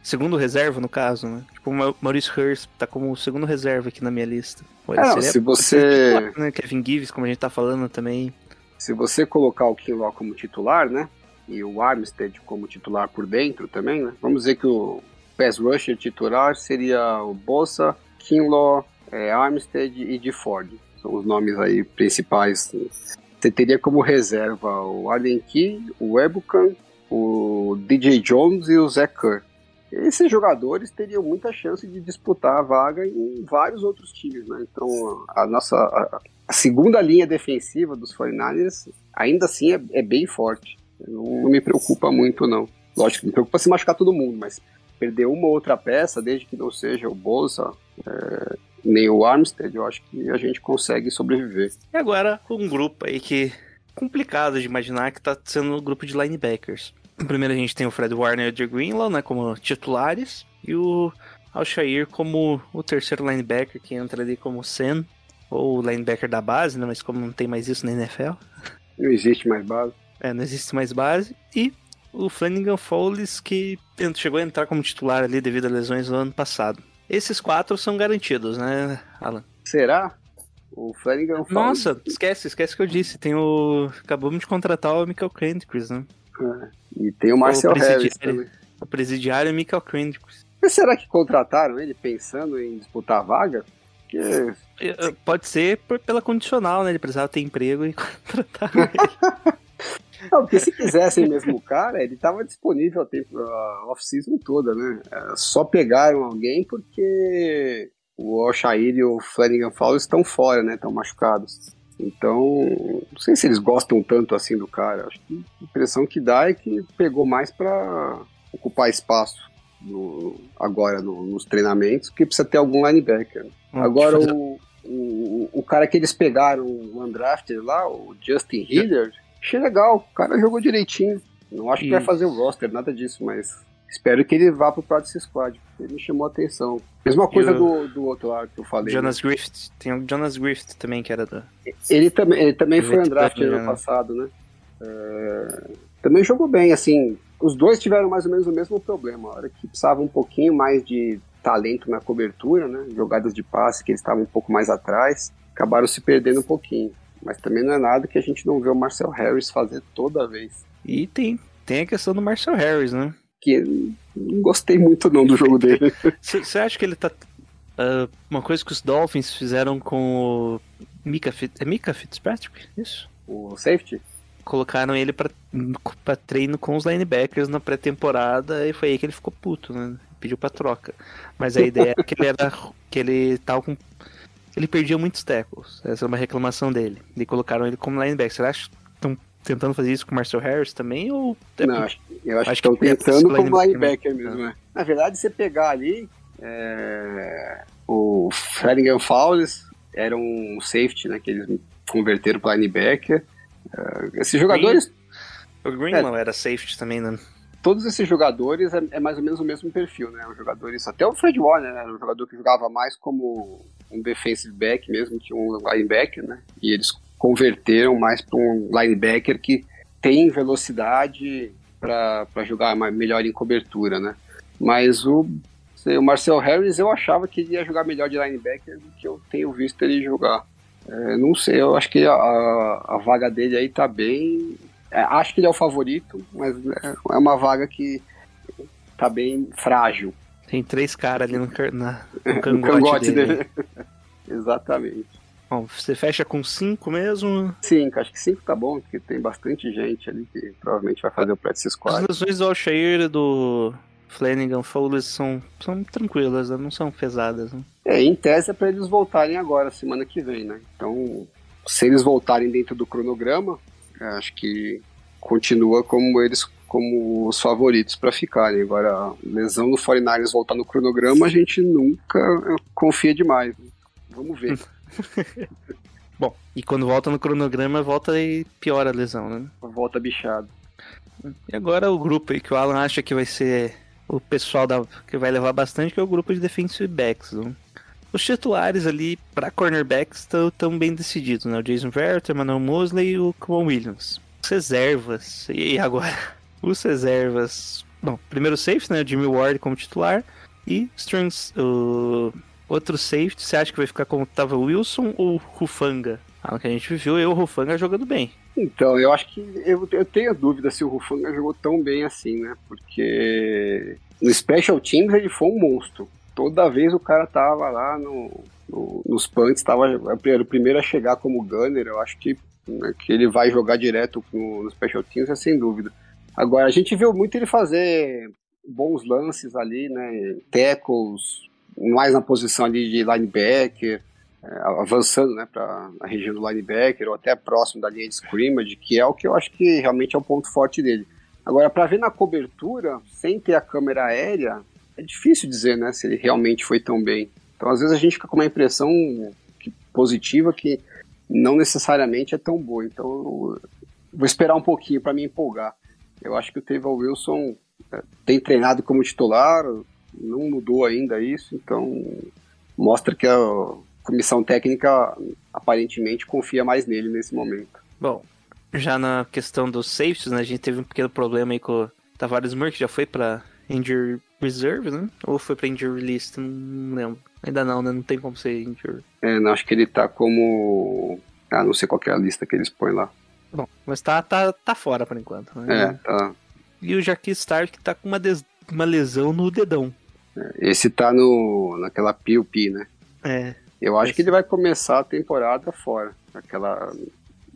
Segundo reserva, no caso, né? Tipo, o Ma- Maurice Hurst tá como segundo reserva aqui na minha lista. É, se você- titular, né? Kevin Gibbs, como a gente tá falando também. Se você colocar o Kinlaw como titular, né? E o Armstead como titular por dentro também, né? Vamos dizer que o pass rusher titular seria o Bossa, Kinlaw, é, Armstead e de Ford. Os nomes aí principais. Você teria como reserva o Allen Key, o Ebucan, o DJ Jones e o Zach Kerr. Esses jogadores teriam muita chance de disputar a vaga em vários outros times, né? Então, a nossa a, segunda linha defensiva dos 49ers ainda assim é, é bem forte. Não, não me preocupa muito, não. Lógico, me preocupa se machucar todo mundo, mas perder uma ou outra peça, desde que não seja o Bosa, é, nem o Armstead, eu acho que a gente consegue sobreviver. E agora, um grupo aí que complicado de imaginar que tá sendo o grupo de linebackers. Primeiro a gente tem o Fred Warner e o Drew Greenlaw, né, como titulares, e o Alshair como o terceiro linebacker que entra ali como Sen, ou linebacker da base, né, mas como não tem mais isso na NFL, Não existe mais base. é, não existe mais base, e o Flanagan Fowles que chegou a entrar como titular ali devido a lesões no ano passado. Esses quatro são garantidos, né, Alan? Será? O Flanagan fala- Nossa, esquece, esquece que eu disse. Tem o. Acabamos de contratar o Michael Kendricks, né? E tem o Marcel O. Harris também. O presidiário é Michael Kendricks. Mas será que contrataram ele pensando em disputar a vaga? porque Pode ser por- pela condicional, né? Ele precisava ter emprego e contratar ele. Não, porque se quisessem mesmo o cara, ele tava disponível a tempo- a off-season toda, né? É, Só pegaram alguém porque o Alshair e o Flanagan Fowler estão fora, né? Estão machucados. Então, não sei se eles gostam tanto assim do cara. Acho que a impressão que dá é que pegou mais pra ocupar espaço no- agora no- nos treinamentos, porque precisa ter algum linebacker. Agora, o, o, o cara que eles pegaram, o undrafted lá, o Justin Hilliard, achei legal. O cara jogou direitinho. Não acho que vai fazer o roster, nada disso, mas espero que ele vá pro practice squad. porque Ele me chamou a atenção. Mesma coisa o- do, do outro lá que eu falei. né? Jonas Griffith. Tem o Jonas Griffith também, que era do. Ele também, ele também foi undrafted ano né? passado, né? É, também jogou bem, assim. Os dois tiveram mais ou menos o mesmo problema. A hora que precisava um pouquinho mais de talento na cobertura, né? Jogadas de passe que eles estavam um pouco mais atrás, acabaram se perdendo um pouquinho. Mas também não é nada que a gente não vê o Marcel Harris fazer toda vez. E tem, tem a questão do Marcel Harris, né? Que não gostei muito não do jogo dele. Você acha que ele tá. ah, uma coisa que os Dolphins fizeram com o. Mika, Fit, é Mika Fitzpatrick? Isso? O safety? Colocaram ele pra, pra treino com os linebackers na pré-temporada e foi aí que ele ficou puto, né? Pediu pra troca. Mas a ideia é que ele era. que ele tava com. Ele perdia muitos tackles. Essa é uma reclamação dele. E colocaram ele como linebacker. Acha que estão tentando fazer isso com o Marcel Harris também? Ou é Não, acho, eu acho, Acho que estão é tentando como linebacker linebacker mesmo, né? Na verdade, você pegar ali é, o Flanagan Fowles era um safety, né? Que eles converteram para linebacker. É, esses jogadores, o Greenlaw era safety também, né? todos esses jogadores é, é mais ou menos o mesmo perfil, né? Os jogadores, até o Fred Warner né, era um jogador que jogava mais como um defensive back mesmo que um linebacker, né? E eles converteram mais para um linebacker que tem velocidade para jogar melhor em cobertura, né? Mas o, o Marcel Harris eu achava que ele ia jogar melhor de linebacker do que eu tenho visto ele jogar. É, não sei, eu acho que a, a vaga dele aí tá bem. é, acho que ele é o favorito, mas é, é uma vaga que tá bem frágil. Tem três caras ali no, na, no cangote, cangote dele. dele. Exatamente. Bom, você fecha com cinco mesmo. Cinco, acho que cinco tá bom, porque tem bastante gente ali que provavelmente vai fazer o practice As squad. lesões do Alshair e do Flanagan Fowles são, são tranquilas, né? não são pesadas. Né? É, em tese é pra eles voltarem agora, semana que vem, né? Então, se eles voltarem dentro do cronograma, eu acho que continua como eles como os favoritos para ficarem. Agora, a lesão do 49ers voltar no cronograma, a gente nunca confia demais. Vamos ver. Bom, e quando volta no cronograma, volta e piora a lesão, né? Volta bichado. E agora o grupo aí que o Alan acha que vai ser o pessoal da, que vai levar bastante, que é o grupo de defensive backs. Né? Os titulares ali para cornerbacks estão bem decididos, né? O Jason Verrett, o Emmanuel Mosley e o Kwon Williams. Reservas, e agora? Os reservas. Bom, primeiro safety, né? Jimmy Ward como titular. E Strings, o outro safety, você acha que vai ficar como tava Wilson ou Rufanga? Ah, que a gente viu eu o Rufanga jogando bem. Então, eu acho que eu, eu tenho dúvida se o Rufanga jogou tão bem assim, né? Porque no Special Teams ele foi um monstro. Toda vez o cara tava lá no, no- nos punts, tava, era o primeiro a chegar como gunner. Eu acho que, né, que ele vai jogar direto no, no Special Teams, é sem dúvida. Agora, a gente viu muito ele fazer bons lances ali, né? Tackles, mais na posição ali de linebacker é, avançando né, para a região do linebacker ou até próximo da linha de scrimmage, que é o que eu acho que realmente é o ponto forte dele. Agora, para ver na cobertura, sem ter a câmera aérea, é difícil dizer né, se ele realmente foi tão bem. Então, às vezes, a gente fica com uma impressão positiva que não necessariamente é tão boa. Então, vou esperar um pouquinho para me empolgar. Eu acho que o Tevon Wilson é, tem treinado como titular, não mudou ainda isso, então mostra que a comissão técnica aparentemente confia mais nele nesse momento. Bom, já na questão dos safeties, né, a gente teve um pequeno problema aí com o Tavares Moore, que já foi pra Injury Reserve, né? Ou foi pra Injury List, não lembro. Ainda não, né? Não tem como ser Injury. É, não, acho que ele tá como. Ah, não sei qual que é a lista que eles põem lá. Bom, mas tá, tá, tá fora por enquanto, né? É, tá. E o Jarquis Stark tá com uma, des- uma lesão no dedão. Esse tá no, naquela PUP, né? É, Eu acho que ele vai começar a temporada fora. Aquela,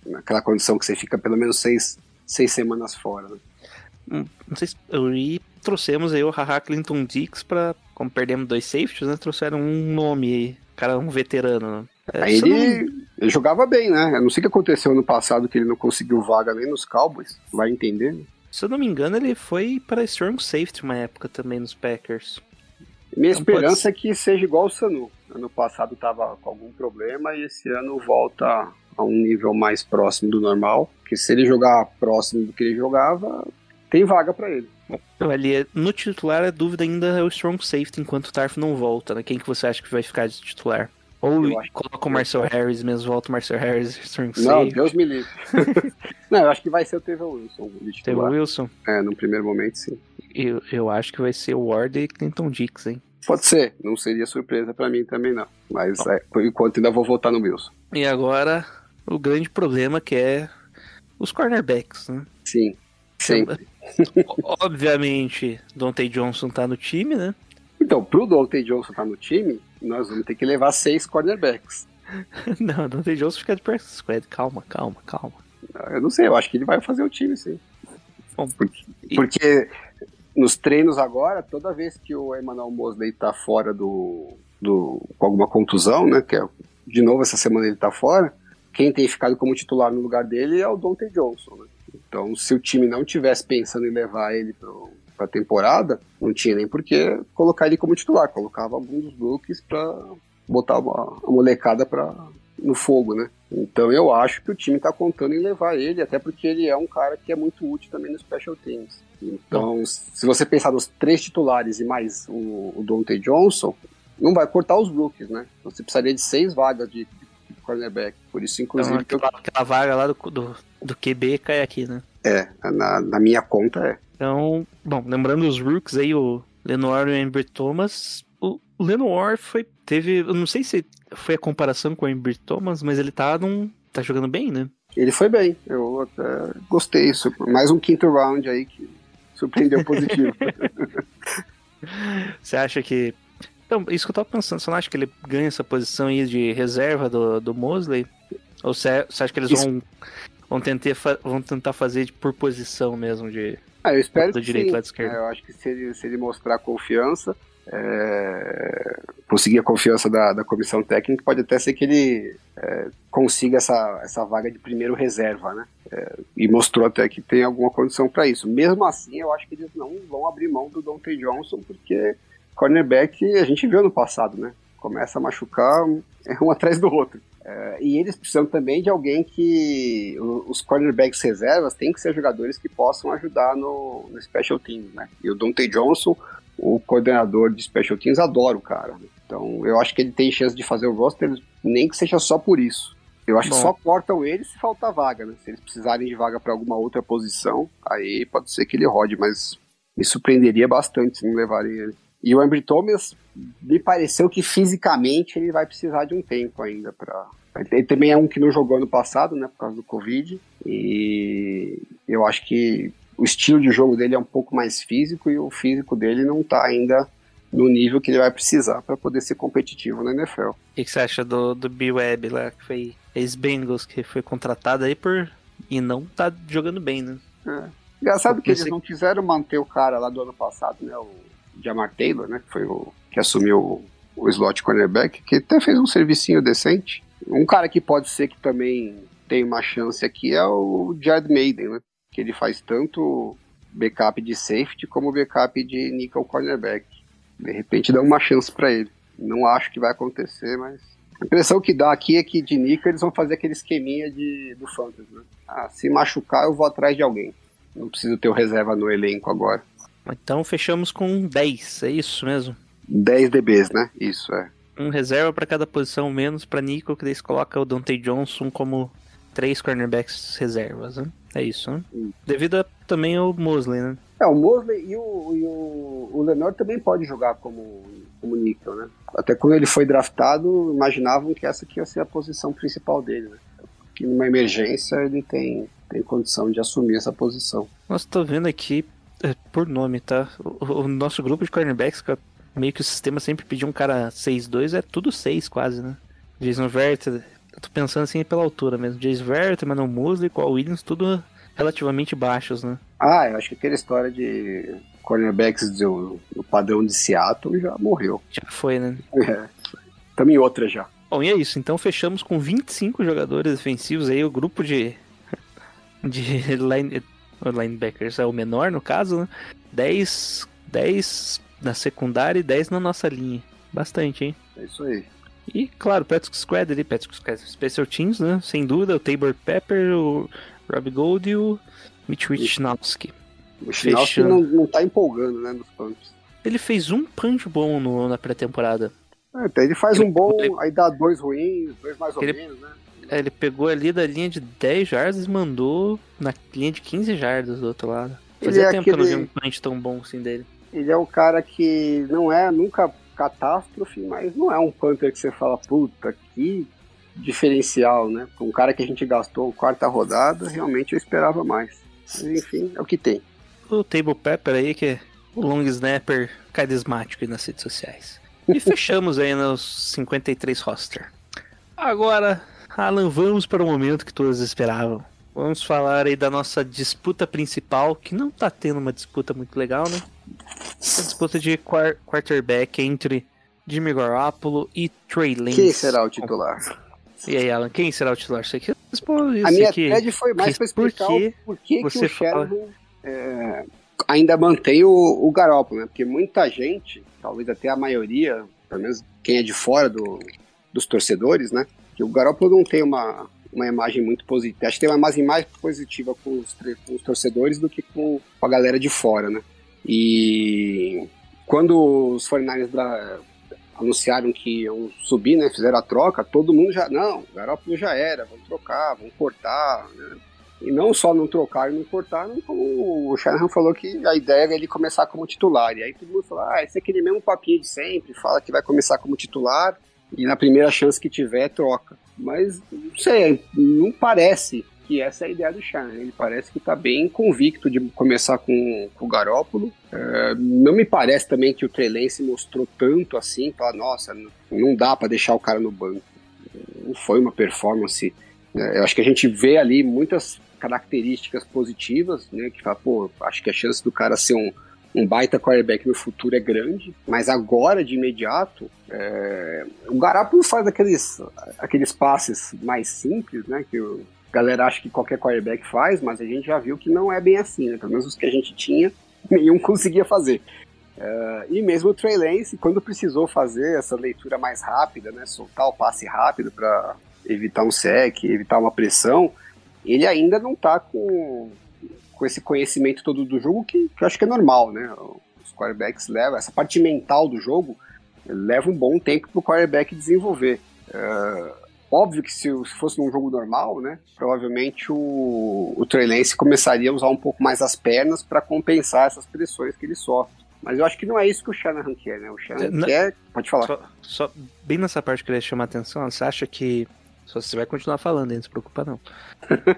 naquela condição que você fica pelo menos seis, seis semanas fora. Né? Hum, Não sei se. E trouxemos aí o Haha Clinton Dix pra. Como perdemos dois safeties, né? Trouxeram um nome aí. Cara, um veterano, né? É, Aí ele, não- ele jogava bem, né? Eu não sei o que aconteceu ano passado que ele não conseguiu vaga nem nos Cowboys. Vai entender. né? Se eu não me engano, ele foi para Strong Safety uma época também nos Packers. Minha pode esperança é que seja igual o Sanu. Ano passado estava com algum problema e esse ano volta a um nível mais próximo do normal. Porque se ele jogar próximo do que ele jogava, tem vaga para ele. Ali, no titular, a dúvida ainda é o Strong Safety enquanto o Tarf não volta, né? Quem que você acha que vai ficar de titular? Ou coloca o Marcel Harris mesmo, volta o Marcel Harris, Strong Não, Safety. Deus me livre. não, eu acho que vai ser o Tevin Wilson titular. Wilson. É, no primeiro momento, sim. Eu, eu acho que vai ser o Ward e Clinton Dix, hein? Pode ser, não seria surpresa para mim também não. Mas é, por enquanto ainda vou votar no Wilson. E agora, o grande problema que é os cornerbacks, né? Sim, sim. Obviamente, Dante Johnson tá no time, né? Então, pro Dante Johnson estar no time, nós vamos ter que levar seis cornerbacks. Não, Dante Johnson fica de practice squad. Calma, calma, calma. Eu não sei, eu acho que ele vai fazer o time, sim. Bom, porque, e- porque nos treinos agora, toda vez que o Emmanuel Mosley tá fora do, do. com alguma contusão, né? Que é, de novo essa semana ele tá fora, quem tem ficado como titular no lugar dele é o Dante Johnson, né? Então, se o time não tivesse pensando em levar ele pro, pra temporada, não tinha nem por que colocar ele como titular, colocava algum dos pra botar a, a molecada pra, no fogo, né? Então eu acho que o time tá contando em levar ele, até porque ele é um cara que é muito útil também no Special Teams. Então, se você pensar nos três titulares e mais o, o Dante Johnson, não vai cortar os rookies, né? Você precisaria de seis vagas de cornerback. Por isso, Então, inclusive, eu- aquela, aquela vaga lá do, do, do QB cai aqui, né? é, na, na minha conta é. Então, bom, lembrando os rooks aí, o Lenoir e o Embry Thomas. O Lenoir foi. Teve. Eu não sei se foi a comparação com o Embry Thomas, mas ele tá num. tá jogando bem, né? Ele foi bem, eu até gostei isso. Mais um quinto round aí que surpreendeu positivo. Você acha que. Então, isso que eu tava pensando, você não acha que ele ganha essa posição aí de reserva do, do Mosley? Ou você, você acha que eles Isso. vão, vão, tentar, vão tentar fazer de- por posição mesmo de. Ah, eu espero Do que direito, sim. lado esquerdo. É, eu acho que se ele, se ele mostrar confiança, é, conseguir a confiança da, da comissão técnica, pode até ser que ele é, consiga essa, essa vaga de primeiro reserva, né? É, e mostrou até que tem alguma condição para isso. Mesmo assim, eu acho que eles não vão abrir mão do Dante Johnson, porque cornerback a gente viu no passado, né? Começa a machucar é um atrás do outro. É, e eles precisam também de alguém que. Os cornerbacks reservas têm que ser jogadores que possam ajudar no, no Special Teams, né? E o Dante Johnson, o coordenador de Special Teams, adora o cara. né? Então eu acho que ele tem chance de fazer o roster, nem que seja só por isso. Eu acho Bom. que só cortam ele se faltar vaga, né? Se eles precisarem de vaga para alguma outra posição, aí pode ser que ele rode, mas me surpreenderia bastante se não levarem ele. E o Embry Thomas me pareceu que fisicamente ele vai precisar de um tempo ainda para. Ele também é um que não jogou ano passado, né, por causa do Covid, e eu acho que o estilo de jogo dele é um pouco mais físico e o físico dele não tá ainda no nível que ele vai precisar para poder ser competitivo na NFL. O que, que você acha do, do B-Web lá, que foi ex-Bengals, que foi contratado aí por. E não tá jogando bem, né? Engraçado que Esse- eles não quiseram manter o cara lá do ano passado, né? O Jamar Taylor, né? Que foi o que assumiu o, slot cornerback, que até fez um servicinho decente. Um cara que pode ser que também tem uma chance aqui é o Jared Maiden, né? Que ele faz tanto backup de safety como backup de nickel cornerback. De repente dá uma chance para ele. Não acho que vai acontecer, mas a impressão que dá aqui é que de nickel eles vão fazer aquele esqueminha de, do Fantasy, né? Ah, se machucar eu vou atrás de alguém. Não preciso ter o reserva no elenco agora. Então fechamos com 10, é isso mesmo? 10 DBs, né? Isso é. Um reserva pra cada posição menos pra Nico, que daí você coloca o Dante Johnson como três cornerbacks reservas, né? É isso, né? Devido a, também ao Mosley, né? É, o Mosley e o, e o, o Lenor também pode jogar como, como níquel, né? Até quando ele foi draftado, imaginavam que essa aqui ia ser a posição principal dele, né? Que numa emergência ele tem, tem condição de assumir essa posição. Nossa, tô vendo aqui é, por nome, tá? O, o nosso grupo de cornerbacks, meio que o sistema sempre pediu um cara 6-2, é tudo 6 quase, né? Jason Verrett, eu tô pensando assim pela altura mesmo. Jason Verrett, Emmanuel Mosley, Paul Williams, tudo relativamente baixos, né? Ah, eu acho que aquela história de cornerbacks do, do padrão de Seattle já morreu. Já foi, né? É. Em outra já. Bom, e é isso. Então fechamos com 25 jogadores defensivos aí, o grupo de. de line, linebackers é o menor no caso, né? 10, 10 na secundária e 10 na nossa linha. Bastante, hein? É isso aí. E, claro, Patrick Squad ali, Patrick Squad Special Teams, né? Sem dúvida, o Tabor Pepper, o Rob Gold e o Mitch Wisnowski. O Schnauzer não, não tá empolgando, né, nos punts. Ele fez um punch bom no, na pré-temporada. É, então ele faz Ele- um bom, ele- aí dá dois ruins, dois mais ou Ele- menos, né? É, Ele pegou ali da linha de 10 jardas e mandou na linha de 15 jardas do outro lado. Ele Fazia é tempo que eu não vi aquele- um punch tão bom assim dele. Ele é um cara que não é nunca catástrofe, mas não é um punter que você fala, puta, que diferencial, né? Um cara que a gente gastou quarta rodada, realmente eu esperava mais. Mas, enfim, é o que tem. O Table Pepper aí, que é o long snapper carismático aí nas redes sociais. E fechamos aí nos 53 roster. Agora, Alan, vamos para o momento que todos esperavam. Vamos falar aí da nossa disputa principal, que não tá tendo uma disputa muito legal, né? A disputa de quar- quarterback entre Jimmy Garoppolo e Trey Lance. Quem será o titular? E aí, Alan, quem será o titular? Você aqui responde isso A minha aqui. thread foi mais para Por explicar que o porquê que você o Shanahan é, ainda mantém o, o Garoppolo, né? Porque muita gente, talvez até a maioria, pelo menos quem é de fora do, dos torcedores, né? Que o Garoppolo não tem uma, uma imagem muito positiva. Acho que tem uma imagem mais positiva com os, com os torcedores do que com, com a galera de fora, né? E quando os 49ers da- anunciaram que iam subir, né? Fizeram a troca, todo mundo já. Não, Garoppolo já era, vamos trocar, vamos cortar, né? E não só não trocaram e não cortaram, como o Shanahan falou que a ideia era ele começar como titular. E aí todo mundo falou: ah, esse é aquele mesmo papinho de sempre, fala que vai começar como titular e na primeira chance que tiver, troca. Mas não sei, não parece que essa é a ideia do Shanahan. Ele parece que está bem convicto de começar com, com o Garópolo. É, não me parece também que o Trey Lance mostrou tanto assim, falar, nossa, não- dá para deixar o cara no banco. Não foi uma performance. né? Eu acho que a gente vê ali muitas características positivas, né? Que fala, pô, acho que a chance do cara ser um, um baita quarterback no futuro é grande, mas agora, de imediato, é, o Garoppolo faz aqueles, aqueles passes mais simples, né? Que o galera acha que qualquer quarterback faz, mas a gente já viu que não é bem assim, né? Pelo menos os que a gente tinha, nenhum conseguia fazer. É, e mesmo o Trey Lance, quando precisou fazer essa leitura mais rápida, né? Soltar o passe rápido para evitar um sec, evitar uma pressão, ele ainda não tá com, com esse conhecimento todo do jogo que, que eu acho que é normal, né? Os quarterbacks levam, essa parte mental do jogo leva um bom tempo para o quarterback desenvolver. É, óbvio que se, se fosse num jogo normal, né? Provavelmente o, o Trey Lance começaria a usar um pouco mais as pernas para compensar essas pressões que ele sofre. Mas eu acho que não é isso que o Shanahan quer, né? O Shanahan É, não- quer. Pode falar. Só, só bem nessa parte que eu queria chamar a atenção, você acha que. Só você vai continuar falando? Não se preocupa não.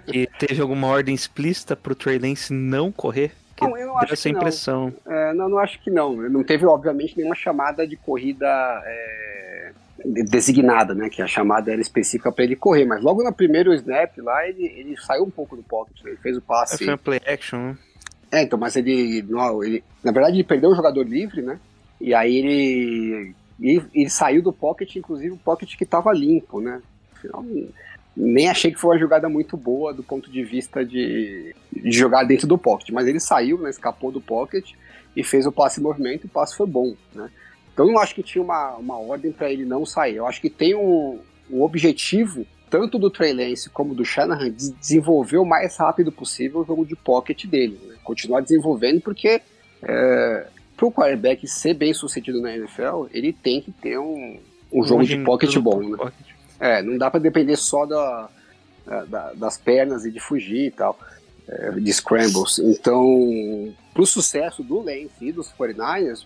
que teve alguma ordem explícita pro Trey Lance não correr? Que Não, eu não deu acho essa que não. impressão. É, não, não acho que não. Não teve, obviamente, nenhuma chamada de corrida é, de- designada, né? Que a chamada era específica para ele correr. Mas logo no primeiro snap lá, ele, ele saiu um pouco do pocket. né? Ele fez o É, passe. Foi um play action, né? É, então, mas ele, não, ele. Na verdade, ele perdeu um jogador livre, né? E aí ele. Ele, ele saiu do pocket, inclusive o pocket que estava limpo, né? Afinal, nem achei que foi uma jogada muito boa do ponto de vista de, de jogar dentro do pocket, mas ele saiu, né, escapou do pocket e fez o passe em movimento e o passe foi bom, né? Então eu não acho que tinha uma, uma ordem para ele não sair. Eu acho que tem um, um objetivo, tanto do Trey Lance como do Shanahan, de desenvolver o mais rápido possível o jogo de pocket dele. Né? Continuar desenvolvendo, porque é, para o quarterback ser bem sucedido na NFL, ele tem que ter um, um jogo de pocket bom. Né? pocket. É, não dá pra depender só da, da- das pernas e de fugir e tal, é, de scrambles. Então, pro sucesso do Lance e dos 49ers,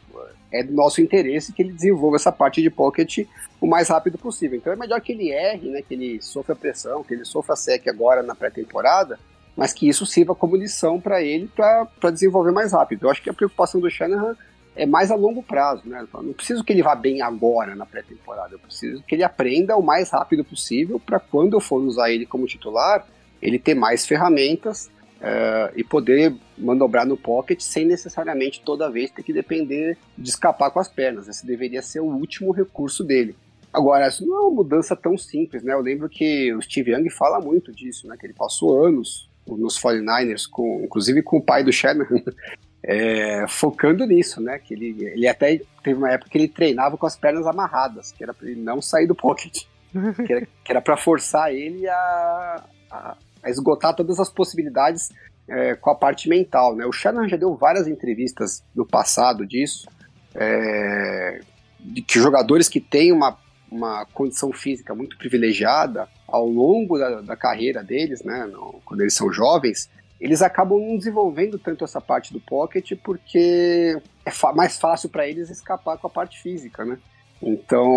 é do nosso interesse que ele desenvolva essa parte de pocket o mais rápido possível. Então é melhor que ele erre, né, que ele sofra pressão, que ele sofra sec agora na pré-temporada, mas que isso sirva como lição para ele para desenvolver mais rápido. Eu acho que a preocupação do Shanahan é mais a longo prazo, né? Não preciso que ele vá bem agora na pré-temporada, eu preciso que ele aprenda o mais rápido possível para quando eu for usar ele como titular, ele ter mais ferramentas uh, e poder manobrar no pocket sem necessariamente toda vez ter que depender de escapar com as pernas. Esse deveria ser o último recurso dele. Agora, isso não é uma mudança tão simples, né? Eu lembro que o Steve Young fala muito disso, né? Que ele passou anos nos 49ers, com, inclusive com o pai do Shanahan, é, focando nisso, né? Que ele, ele até teve uma época que ele treinava com as pernas amarradas, que era para ele não sair do pocket, que era para forçar ele a, a, a, esgotar todas as possibilidades é, com a parte mental, né? O Shanahan já deu várias entrevistas no passado disso, é, de que jogadores que têm uma uma condição física muito privilegiada ao longo da, da carreira deles, né, no, quando eles são jovens, eles acabam não desenvolvendo tanto essa parte do pocket porque é mais fácil para eles escapar com a parte física, né? Então,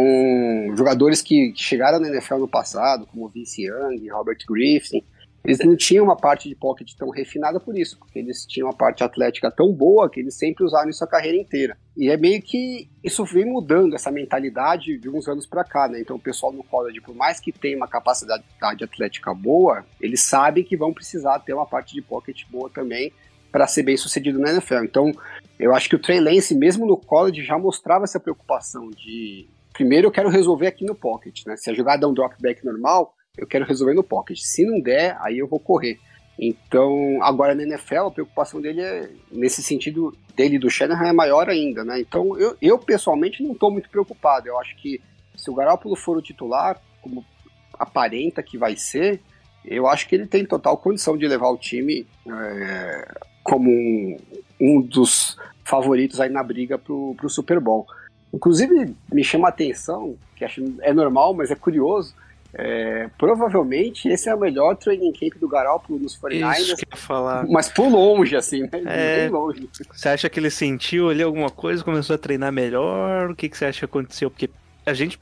jogadores que, chegaram na NFL no passado, como Vince Young, Robert Griffin, eles não tinham uma parte de pocket tão refinada por isso, porque eles tinham uma parte atlética tão boa que eles sempre usaram isso a carreira inteira. E é meio que isso vem mudando essa mentalidade de uns anos para cá, né? Então o pessoal no college, por mais que tenha uma capacidade atlética boa, eles sabem que vão precisar ter uma parte de pocket boa também para ser bem sucedido na NFL. Então, eu acho que o Trey Lance, mesmo no college, já mostrava essa preocupação de primeiro eu quero resolver aqui no pocket, né? Se a jogada é um drop back normal, eu quero resolver no pocket. Se não der, aí eu vou correr. Então, agora na NFL, a preocupação dele é, nesse sentido, dele do Shanahan é maior ainda, né? Então, eu, eu pessoalmente não estou muito preocupado. Eu acho que se o Garoppolo for o titular, como aparenta que vai ser, eu acho que ele tem total condição de levar o time é, como um, um, dos favoritos aí na briga pro, pro Super Bowl. Inclusive, me chama a atenção, que acho é normal, mas é curioso, é, provavelmente esse é o melhor training camp do Garoppolo nos 49ers. Isso que eu ia falar. Mas por longe, assim, né? É, Bem longe. Você acha que ele sentiu ali alguma coisa, começou a treinar melhor? O que, que você acha que aconteceu? Porque a gente,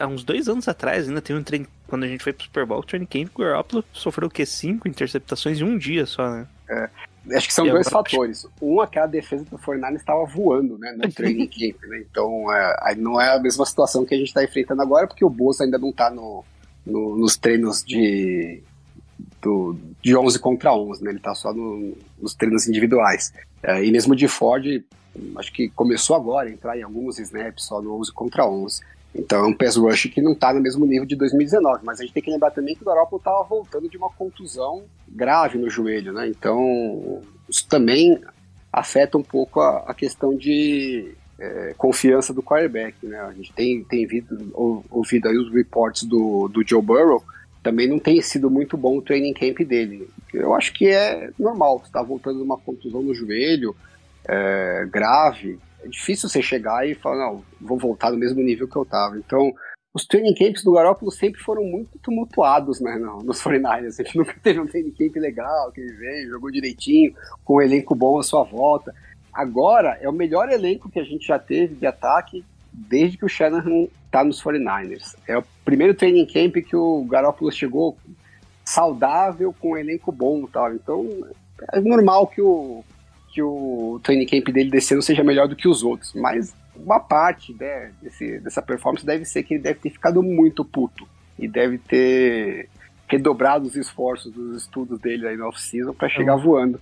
há uns dois anos atrás, ainda teve um treino, quando a gente foi pro Super Bowl, o training camp, o Garoppolo sofreu o quê? Cinco interceptações em um dia só, né? É. Acho que são dois fatores. Um é que a defesa do Fortnite estava voando, né, no training camp, né? Então, é, não é a mesma situação que a gente está enfrentando agora, porque o Bolsa ainda não está no, no, nos treinos de, do, de 11 contra 11, né? Ele está só no, nos treinos individuais. É, e mesmo de Ford, acho que começou agora a entrar em alguns snaps só no 11 contra 11. Então é um pass rush que não está no mesmo nível de 2019, mas a gente tem que lembrar também que o Garoppolo estava voltando de uma contusão grave no joelho, né? Então isso também afeta um pouco a, a questão de é, confiança do quarterback, né? A gente tem, tem ouvido, ouvido aí os reports do, do Joe Burrow, também não tem sido muito bom o training camp dele. Eu acho que é normal, está voltando de uma contusão no joelho é, grave, é difícil você chegar e falar, não, vou voltar no mesmo nível que eu tava. Então, os training camps do Garoppolo sempre foram muito tumultuados né, nos 49ers. A gente nunca teve um training camp legal, que ele veio, jogou direitinho, com um elenco bom à sua volta. Agora, é o melhor elenco que a gente já teve de ataque desde que o Shanahan tá nos 49ers. É o primeiro training camp que o Garoppolo chegou saudável, com um elenco bom tal. Então, é normal que o, que o training camp dele desse ano seja melhor do que os outros, mas uma parte né, desse, dessa performance deve ser que ele deve ter ficado muito puto e deve ter redobrado os esforços dos estudos dele aí no off-season para chegar uhum. voando.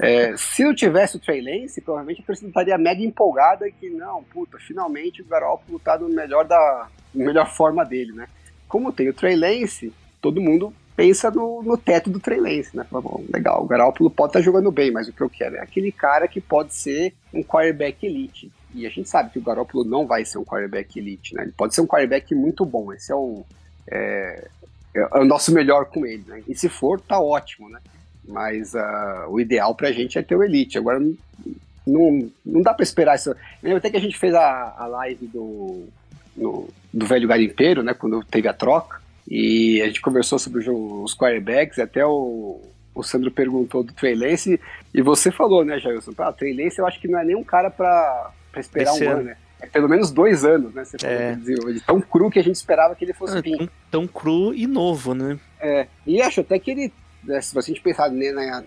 É, se não tivesse o Trey Lance, provavelmente a torcida estaria mega empolgada que não, puta, finalmente o Garoppolo tá no melhor da melhor forma dele, né? Como tem o Trey Lance, todo mundo pensa no, no teto do Trey Lance, né? Fala, bom, legal, o Garoppolo pode estar tá jogando bem, mas o que eu quero é aquele cara que pode ser um quarterback elite. E a gente sabe que o Garoppolo não vai ser um quarterback elite, né? Ele pode ser um quarterback muito bom, esse é o, é, é o nosso melhor com ele, né? E se for, tá ótimo, né? Mas uh, o ideal pra gente é ter o elite. Agora, não, não dá pra esperar isso. lembro até que a gente fez a, a live do, no, do velho garimpeiro, né? Quando teve a troca. E a gente conversou sobre os quarterbacks, até o, o Sandro perguntou do Trey Lance, e você falou, né, Jailson? Ah, Trey Lance eu acho que não é nem um cara para esperar Esse um ano, né? É pelo menos dois anos, né? Você é. ele tão cru que a gente esperava que ele fosse é. Tão, tão cru e novo, né? É, e acho até que ele né, se a gente pensar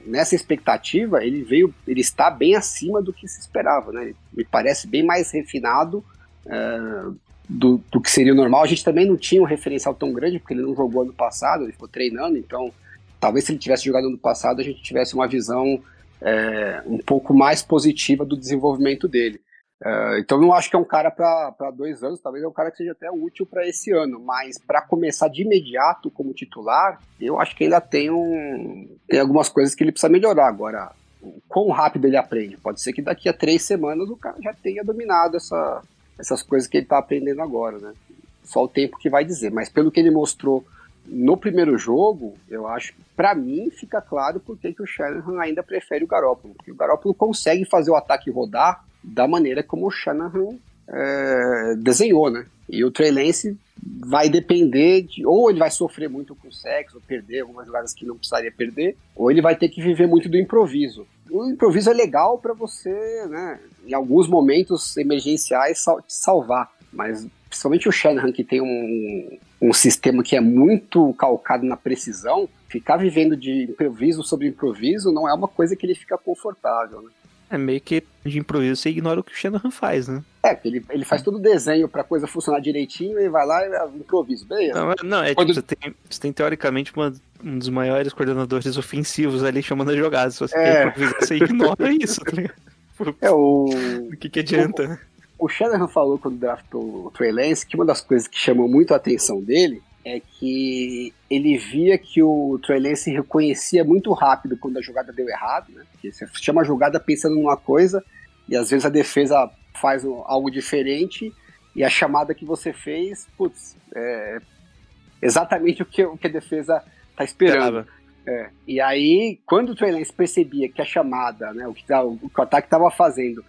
nessa expectativa, ele veio, ele está bem acima do que se esperava, né? Ele me parece bem mais refinado é, do, do que seria o normal. A gente também não tinha um referencial tão grande, porque ele não jogou ano passado, ele ficou treinando, então talvez se ele tivesse jogado ano passado, a gente tivesse uma visão é, um pouco mais positiva do desenvolvimento dele. Uh, então não acho que é um cara para dois anos, talvez é um cara que seja até útil para esse ano, mas para começar de imediato como titular, eu acho que ainda tem, um, tem algumas coisas que ele precisa melhorar. Agora, quão rápido ele aprende? Pode ser que daqui a três semanas o cara já tenha dominado essa, essas coisas que ele está aprendendo agora, né? Só o tempo que vai dizer, mas pelo que ele mostrou no primeiro jogo, eu acho que para mim fica claro por que o Shanahan ainda prefere o Garoppolo, porque o Garoppolo consegue fazer o ataque rodar da maneira como o Shanahan é, desenhou, né? E o Trey Lance vai depender de. Ou ele vai sofrer muito com o sexo, ou perder algumas jogadas que não precisaria perder, ou ele vai ter que viver muito do improviso. O improviso é legal para você, né, em alguns momentos emergenciais, sal salvar, mas principalmente o Shanahan, que tem um, um sistema que é muito calcado na precisão, ficar vivendo de improviso sobre improviso não é uma coisa que ele fica confortável, né? É meio que de improviso você ignora o que o Shanahan faz, né? É, ele, ele faz todo o desenho pra coisa funcionar direitinho e vai lá e é improviso, beleza. Não, não é Quando... tipo, você tem, você tem teoricamente uma, um dos maiores coordenadores ofensivos ali chamando as jogadas. Se você é. quer improvisar, você ignora isso, tá ligado? É o. O que, que adianta? O, o Shanahan falou quando draftou o Trey Lance que uma das coisas que chamou muito a atenção dele é que ele via que o Trey Lance reconhecia muito rápido quando a jogada deu errado, né? Porque você chama a jogada pensando numa coisa e às vezes a defesa faz algo diferente e a chamada que você fez, putz, é exatamente o que, o que a defesa tá esperando. É. E aí, quando o Trey Lance percebia que a chamada, né, o que, tá, o, que o ataque estava fazendo,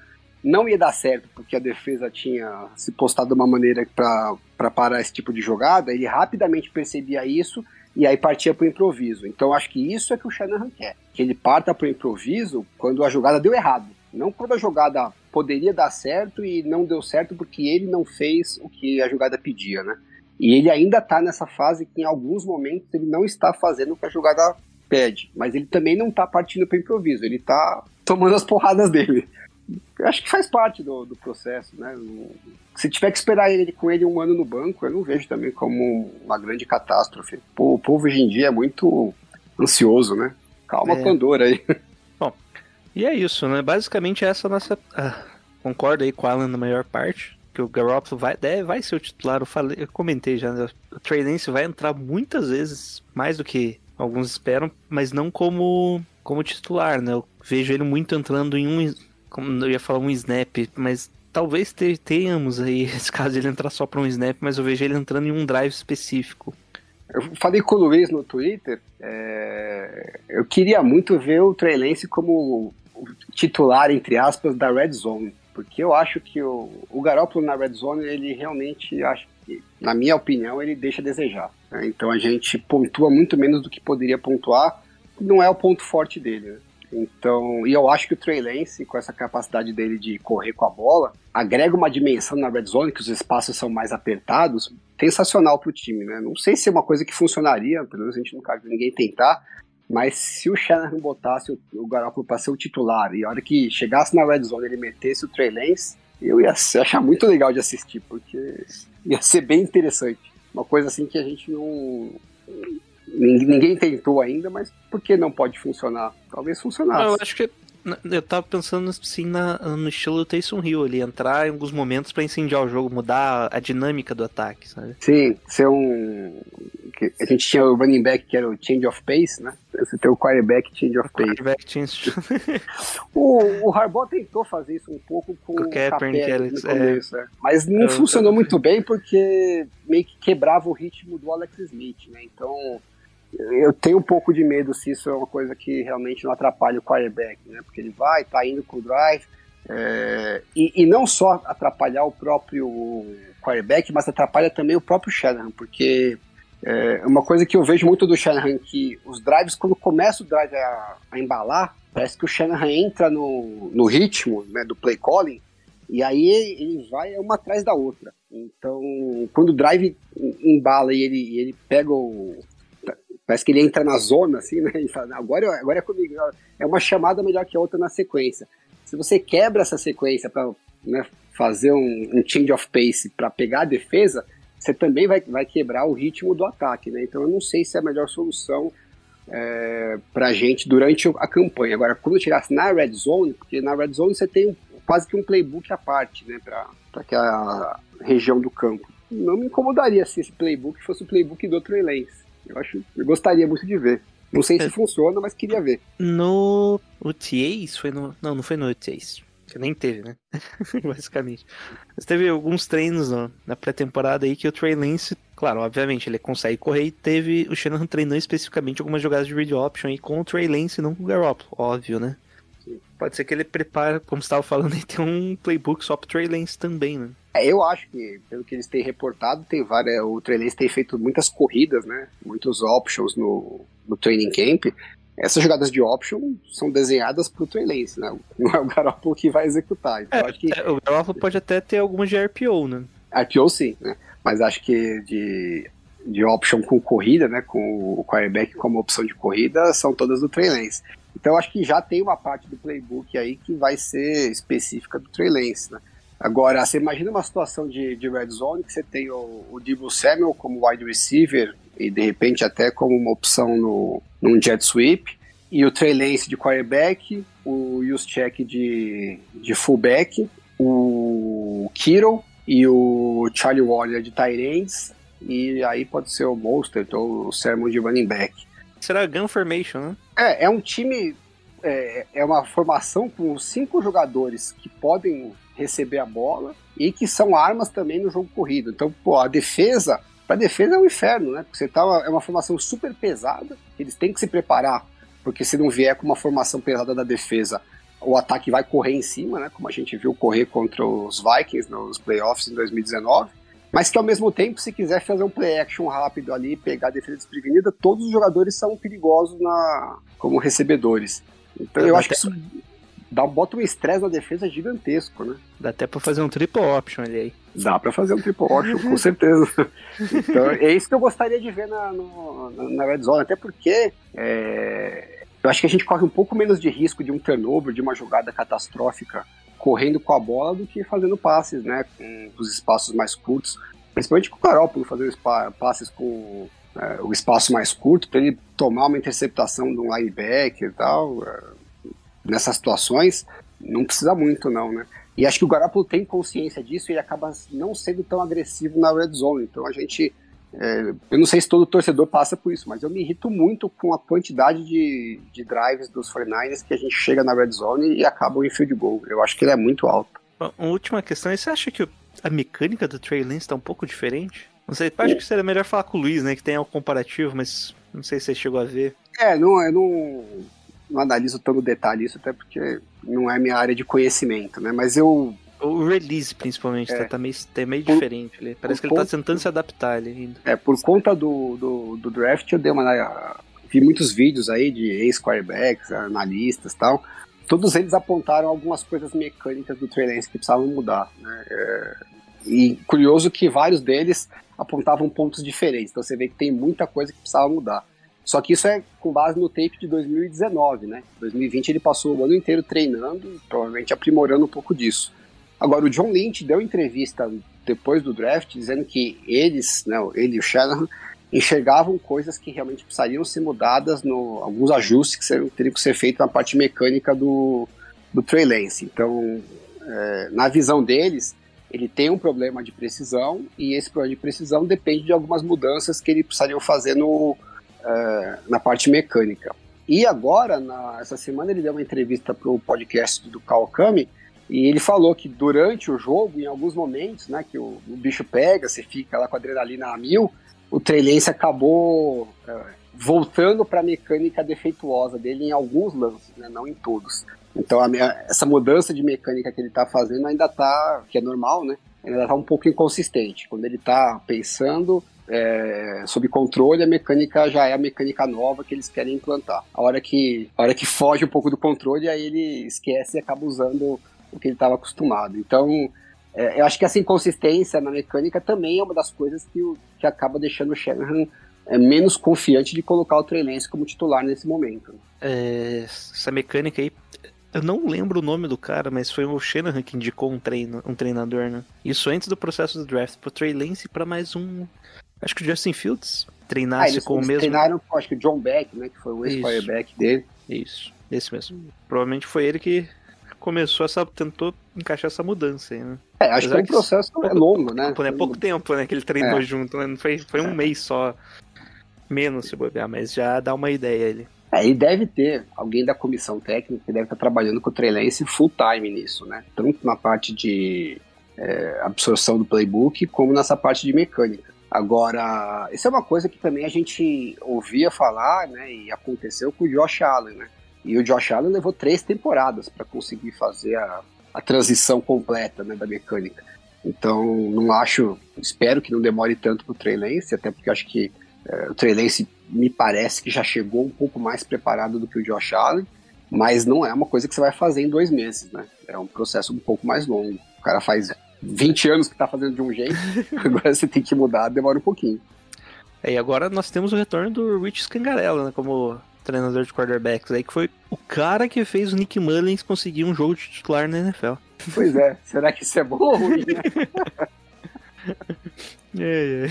não ia dar certo porque a defesa tinha se postado de uma maneira para parar esse tipo de jogada, ele rapidamente percebia isso e aí partia para o improviso. Então acho que isso é que o Shanahan quer, que ele parta para o improviso quando a jogada deu errado, não quando a jogada poderia dar certo e não deu certo porque ele não fez o que a jogada pedia, né? E ele ainda está nessa fase que em alguns momentos ele não está fazendo o que a jogada pede, mas ele também não está partindo para improviso, ele está tomando as porradas dele acho que faz parte do, do processo, né? Se tiver que esperar ele com ele um ano no banco, eu não vejo também como uma grande catástrofe. O povo hoje em dia é muito ansioso, né? Calma, é. Pandora aí. Bom, e é isso, né? Basicamente essa é nossa. Ah, concordo aí com o Alan na maior parte. Que o Garoppolo vai, deve, vai ser o titular. Eu, falei, eu comentei já. Né? O Trey Lance vai entrar muitas vezes, mais do que alguns esperam, mas não como, como titular, né? Eu vejo ele muito entrando em um como eu ia falar um snap, mas talvez tenhamos aí esse caso ele entrar só para um snap, mas eu vejo ele entrando em um drive específico. Eu falei com o Luiz no Twitter, é... eu queria muito ver o Trey Lance como titular, entre aspas, da Red Zone, porque eu acho que o, o Garoppolo na Red Zone, ele realmente, acho na minha opinião, ele deixa a desejar. Né? Então a gente pontua muito menos do que poderia pontuar, não é o ponto forte dele. Né? Então, e eu acho que o Trey Lance, com essa capacidade dele de correr com a bola, agrega uma dimensão na red zone, que os espaços são mais apertados, sensacional pro time, né? Não sei se é uma coisa que funcionaria, pelo menos a gente nunca viu ninguém tentar, mas se o Shanahan botasse o, o Garoppolo para ser o titular e a hora que chegasse na red zone ele metesse o Trey Lance, eu ia achar muito legal de assistir, porque ia ser bem interessante. Uma coisa assim que a gente não Ninguém tentou ainda, mas por que não pode funcionar? Talvez funcionasse. Eu acho que eu tava pensando assim na, no estilo do Taysom Hill, ele entrar em alguns momentos para incendiar o jogo, mudar a dinâmica do ataque, sabe? Sim, ser um. A gente tinha o running back que era o change of pace, né? Você tem o quarterback change of pace. Quarterback change... o, o Harbaugh tentou fazer isso um pouco com, com o Kaepernick no começo, é. É. mas não eu, funcionou eu... muito bem porque meio que quebrava o ritmo do Alex Smith, né? Então eu tenho um pouco de medo se isso é uma coisa que realmente não atrapalha o quarterback, né? Porque ele vai, tá indo com o drive, é, e, e, não só atrapalhar o próprio quarterback, mas atrapalha também o próprio Shanahan, porque é uma coisa que eu vejo muito do Shanahan que os drives, quando começa o drive a, a embalar, parece que o Shanahan entra no, no ritmo né, do play calling, e aí ele vai uma atrás da outra. Então, quando o drive embala e ele, ele pega o, parece que ele entra na zona, assim, né? E fala, agora, agora é comigo. É uma chamada melhor que a outra na sequência. Se você quebra essa sequência para né, fazer um, um, change of pace para pegar a defesa, você também vai, vai quebrar o ritmo do ataque, né? Então eu não sei se é a melhor solução é, para a gente durante a campanha. Agora, quando tirasse na red zone, porque na red zone você tem quase que um playbook à parte, né, para aquela região do campo. Não me incomodaria se esse playbook fosse o playbook do Trey Lance. Eu acho, eu gostaria muito de ver. Não sei se é. funciona, mas queria ver. No UTAs foi no, não, não foi no UTAs. Que nem teve, né? Basicamente. Mas teve alguns treinos ó, na pré-temporada aí que o Trey Lance, claro, obviamente, ele consegue correr e teve. O Shanahan treinou especificamente algumas jogadas de read option aí com o Trey Lance e não com o Garoppolo, óbvio, né? Pode ser que ele prepare, como você estava falando, tem um playbook só pro Trey Lance também, né? É, eu acho que, pelo que eles têm reportado, tem várias, o Lance tem feito muitas corridas, né? Muitos options no, no training camp essas jogadas de option são desenhadas para o né? Não é o Garoppolo que vai executar. Então, é, que... O Garoppolo pode até ter algumas de RPO, né? RPO sim, né? Mas acho que de, de option com corrida, né? Com o quarterback como opção de corrida, são todas do Lance. Então acho que já tem uma parte do playbook aí que vai ser específica do Trey Lance, né? Agora, você imagina uma situação de, de red zone que você tem o, o Debo Samuel como wide receiver e de repente até como uma opção no, num jet sweep, e o Trey Lance de quarterback, o Juszczyk de, de fullback, o Kittle e o Charlie Warner de tight e aí pode ser o Monster ou o Sermon de running back. Será gun formation, né? É, é um time, é, é uma formação com cinco jogadores que podem receber a bola e que são armas também no jogo corrido. Então, pô, a defesa para defesa é um inferno, né? Porque você tá é uma formação super pesada, eles têm que se preparar, porque se não vier com uma formação pesada da defesa, o ataque vai correr em cima, né? Como a gente viu correr contra os Vikings nos playoffs em 2019. Mas que ao mesmo tempo, se quiser fazer um play action rápido ali, pegar a defesa desprevenida, todos os jogadores são perigosos na como recebedores. Então eu, eu acho que isso dá, bota um estresse na defesa gigantesco, né? Dá até pra fazer um triple option ali aí. Dá pra fazer um triple option, com certeza. Então, é isso que eu gostaria de ver na, no, na Red Zone, até porque é, eu acho que a gente corre um pouco menos de risco de um turnover, de uma jogada catastrófica correndo com a bola do que fazendo passes, né? Com os espaços mais curtos. Principalmente com o Garoppolo fazendo passes com é, o espaço mais curto, para ele tomar uma interceptação de um linebacker e tal. É, nessas situações, não precisa muito, não, né? E acho que o Garoppolo tem consciência disso e acaba não sendo tão agressivo na red zone. Então a gente. É, eu não sei se todo torcedor passa por isso, mas eu me irrito muito com a quantidade de, de drives dos 49ers que a gente chega na red zone e acaba em field goal. Eu acho que ele é muito alto. Uma última questão, você acha que a mecânica do Trey Lance está um pouco diferente? Não sei, acho que seria melhor falar com o Luiz, né, que tem algo comparativo, mas não sei se você chegou a ver. É, não, eu não, não analiso todo detalhe isso, até porque não é minha área de conhecimento, né? Mas eu. O release, principalmente, é, tá, tá, meio, tá meio por, diferente. Ele, parece que ele tá tentando se adaptar ali ainda. É, por conta do, do, do draft, eu dei uma. Vi muitos vídeos aí de ex-quarterbacks, analistas e tal. Todos eles apontaram algumas coisas mecânicas do Trey Lance que precisavam mudar. Né? É, e curioso que vários deles apontavam pontos diferentes. Então você vê que tem muita coisa que precisava mudar. Só que isso é com base no tape de 2019, né? 2020 ele passou o ano inteiro treinando, provavelmente aprimorando um pouco disso. Agora, o John Lynch deu entrevista depois do draft dizendo que eles, né, ele e o Shanahan, enxergavam coisas que realmente precisariam ser mudadas, no, alguns ajustes que seriam, teriam que ser feitos na parte mecânica do, do Trey Lance. Então, é, na visão deles, ele tem um problema de precisão e esse problema de precisão depende de algumas mudanças que ele precisaria fazer no, uh, na parte mecânica. E agora, na, essa semana, ele deu uma entrevista para o podcast do Kawakami e ele falou que durante o jogo, em alguns momentos, né, que o, o bicho pega, você fica lá com a adrenalina a mil, o Trailense acabou uh, voltando para a mecânica defeituosa dele em alguns lances, né, não em todos. Então, minha, essa mudança de mecânica que ele está fazendo ainda está, que é normal, né? Ainda está um pouco inconsistente. Quando ele está pensando, é, sob controle, a mecânica já é a mecânica nova que eles querem implantar. A hora que, a hora que foge um pouco do controle, aí ele esquece e acaba usando o que ele estava acostumado. Então, é, eu acho que essa inconsistência na mecânica também é uma das coisas que, que acaba deixando o Shanahan é menos confiante de colocar o Trey Lance como titular nesse momento. É, essa mecânica aí, eu não lembro o nome do cara, mas foi o Shanahan que indicou um, treino, um treinador, né? Isso antes do processo do draft, pro Trey Lance para mais um. Acho que o Justin Fields treinasse Ah, com o mesmo. treinaram, acho que o John Beck, né, que foi o ex-quarterback dele. Isso, esse mesmo. Provavelmente foi ele que começou essa. tentou encaixar essa mudança aí, né? É, acho que Apesar é um que processo é longo, né? Tempo, né? Pouco tempo, né? Que ele treinou É. junto, né? Foi, foi um mês só. Menos se bobear, mas já dá uma ideia ali. É, e deve ter alguém da comissão técnica que deve estar trabalhando com o Trey Lance full time nisso, né? Tanto na parte de é, absorção do playbook, como nessa parte de mecânica. Agora, isso é uma coisa que também a gente ouvia falar, né? E aconteceu com o Josh Allen, né? E o Josh Allen levou três temporadas para conseguir fazer a, a transição completa né, da mecânica. Então, não acho, espero que não demore tanto para o Trey Lance, até porque acho que é, o Trey Lance me parece que já chegou um pouco mais preparado do que o Josh Allen, mas não é uma coisa que você vai fazer em dois meses, né? É um processo um pouco mais longo. O cara faz 20 anos que tá fazendo de um jeito, agora você tem que mudar, demora um pouquinho. É, e agora nós temos o retorno do Rich Scangarella, né? Como treinador de quarterbacks aí, que foi o cara que fez o Nick Mullins conseguir um jogo de titular na NFL. Pois é, será que isso é bom ou ruim? É, é.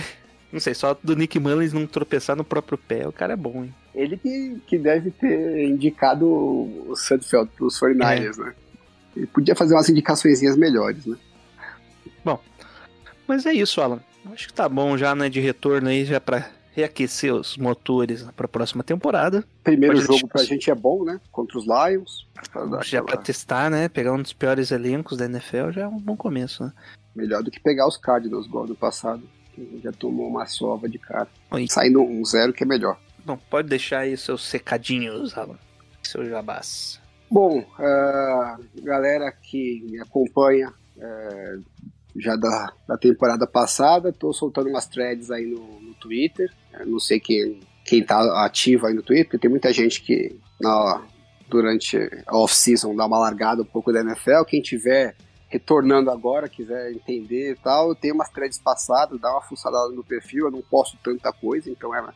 Não sei, só do Nick Mullins não tropeçar no próprio pé, o cara é bom, hein? Ele que, que deve ter indicado o Sudfeld pros 49ers, né? Ele podia fazer umas indicaçõezinhas melhores, né? Mas é isso, Alan. Acho que tá bom já, né, de retorno aí, já pra reaquecer os motores pra próxima temporada. Primeiro Pode jogo deixar. pra gente é bom, né? Contra os Lions. Já pra aquela- testar, né, pegar um dos piores elencos da NFL já é um bom começo, né? Melhor do que pegar os Cardinals igual do passado. que Já tomou uma sova de cara. Oi. Saindo um zero que é melhor. Bom, pode deixar aí seus secadinhos, Alan. Seu jabás. Bom, ah, galera que me acompanha eh, já da, da temporada passada, tô soltando umas threads aí no, no Twitter. Eu não sei quem, quem tá ativo aí no Twitter, porque tem muita gente que na, durante a off-season dá uma largada um pouco da NFL. Quem tiver retornando agora, quiser entender e tal, tenho umas threads passadas, dá uma fuçada no perfil, eu não posto tanta coisa, então é,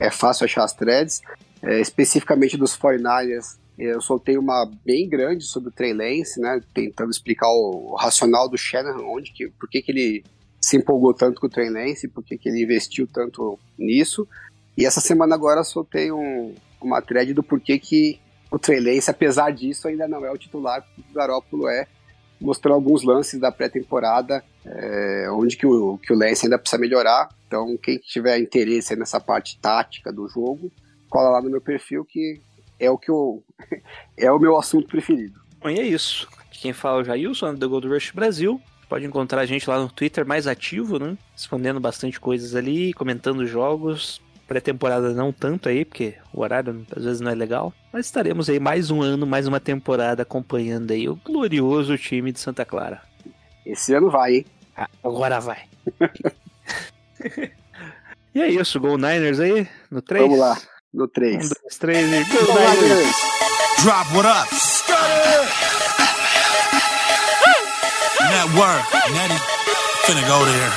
é fácil achar as threads. É, especificamente dos 49ers, eu soltei uma bem grande sobre o Trey Lance, né, tentando explicar o, racional do Shanahan, onde que, por que, que ele se empolgou tanto com o Trey Lance, por que, que ele investiu tanto nisso. E essa semana agora soltei um, uma thread do porquê que o Trey Lance, apesar disso, ainda não é o titular o Garópolo é, mostrou alguns lances da pré-temporada, é, onde que o, que o Lance ainda precisa melhorar. Então, quem tiver interesse nessa parte tática do jogo, cola lá no meu perfil que é o que eu, é o meu assunto preferido. Bom, e é isso. Quem fala é o Jailson, do Gold Rush Brasil. Pode encontrar a gente lá no Twitter mais ativo, né? Respondendo bastante coisas ali, comentando jogos. Pré-temporada não tanto aí, porque o horário às vezes não é legal. Mas estaremos aí mais um ano, mais uma temporada acompanhando aí o glorioso time de Santa Clara. Esse ano vai, hein? Ah, agora vai. e é isso, Gol Niners aí, no 3. Vamos lá, no Um, 3. dois, três e Go Vamos lá, Niners! Niners! Drop what up. Network. Netty. Finna go there.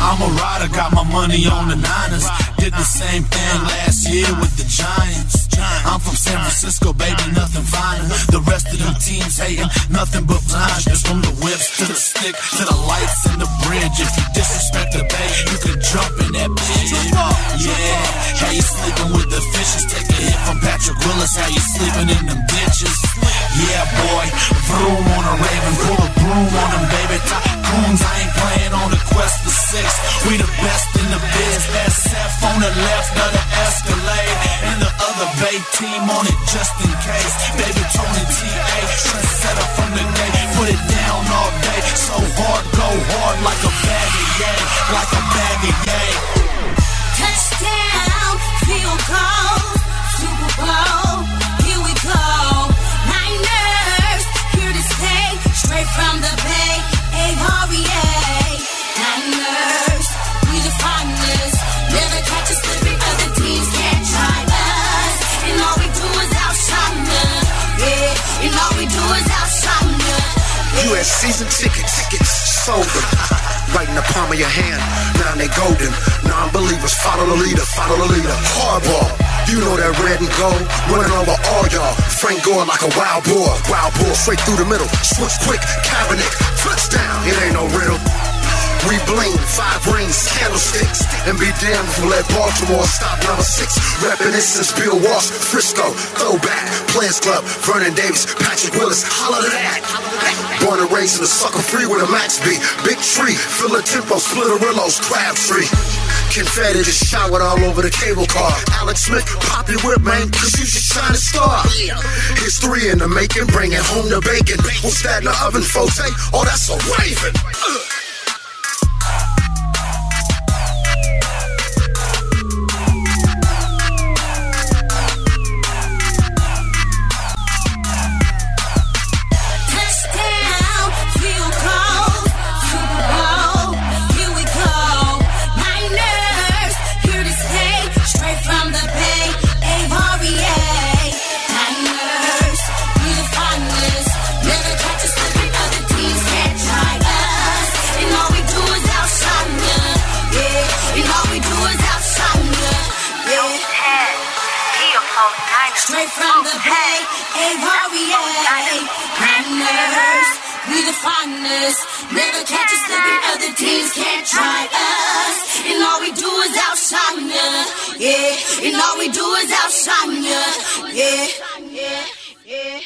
I'm a rider, got my money on the Niners. Did the same thing last year with the Giants. I'm from San Francisco, baby, nothing finer. The rest of them teams hating, nothing but blinders. From the whips to the stick to the lights and the bridge. If you disrespect the bay, you can jump in that bitch. Yeah, how you sleeping with the fishes? Take a hit from Patrick Willis. How you sleeping in them ditches? Yeah, boy, vroom on a raven, pull a broom on them, baby. Tycoons, I ain't playing on the quest for six. We the best in the biz. SF on the left of the Escalade, and the other Bay team on it just in case. Baby Tony TA, trendsetter from the day. Put it down all day, so hard, go hard like a bag of yay, like a bag of yay. Touchdown, field goal, Super Bowl, season tickets, tickets sold them. Right in the palm of your hand. Now they golden. Non-believers follow the leader, follow the leader. Hardball. You know that red and gold, running over all y'all. Frank Gore like a wild boar, wild boar, straight through the middle. Switch quick, cabinet, flips down. It ain't no riddle. We bling, five rings, candlesticks, and be damned if we let Baltimore stop number six. Reminiscence, Bill Walsh, Frisco, throwback, Players Club, Vernon Davis, Patrick Willis, holla to that. Born and raised in the sucker free with a max B. Big tree, fill a tempo, splitterillos, Crabtree. Confetti just showered all over the cable car. Alex Smith, pop your whip, man, cause you should shine a star. History in the making, bringing home the bacon. What's that in the oven? Hey, oh, that's a raven. Ugh. From the Bay, A-R-E-A. Niners, we the finest. Never catch us slipping, other teams can't try us. And all we do is outshine ya, yeah. And all we do is outshine ya, Yeah. Yeah. yeah.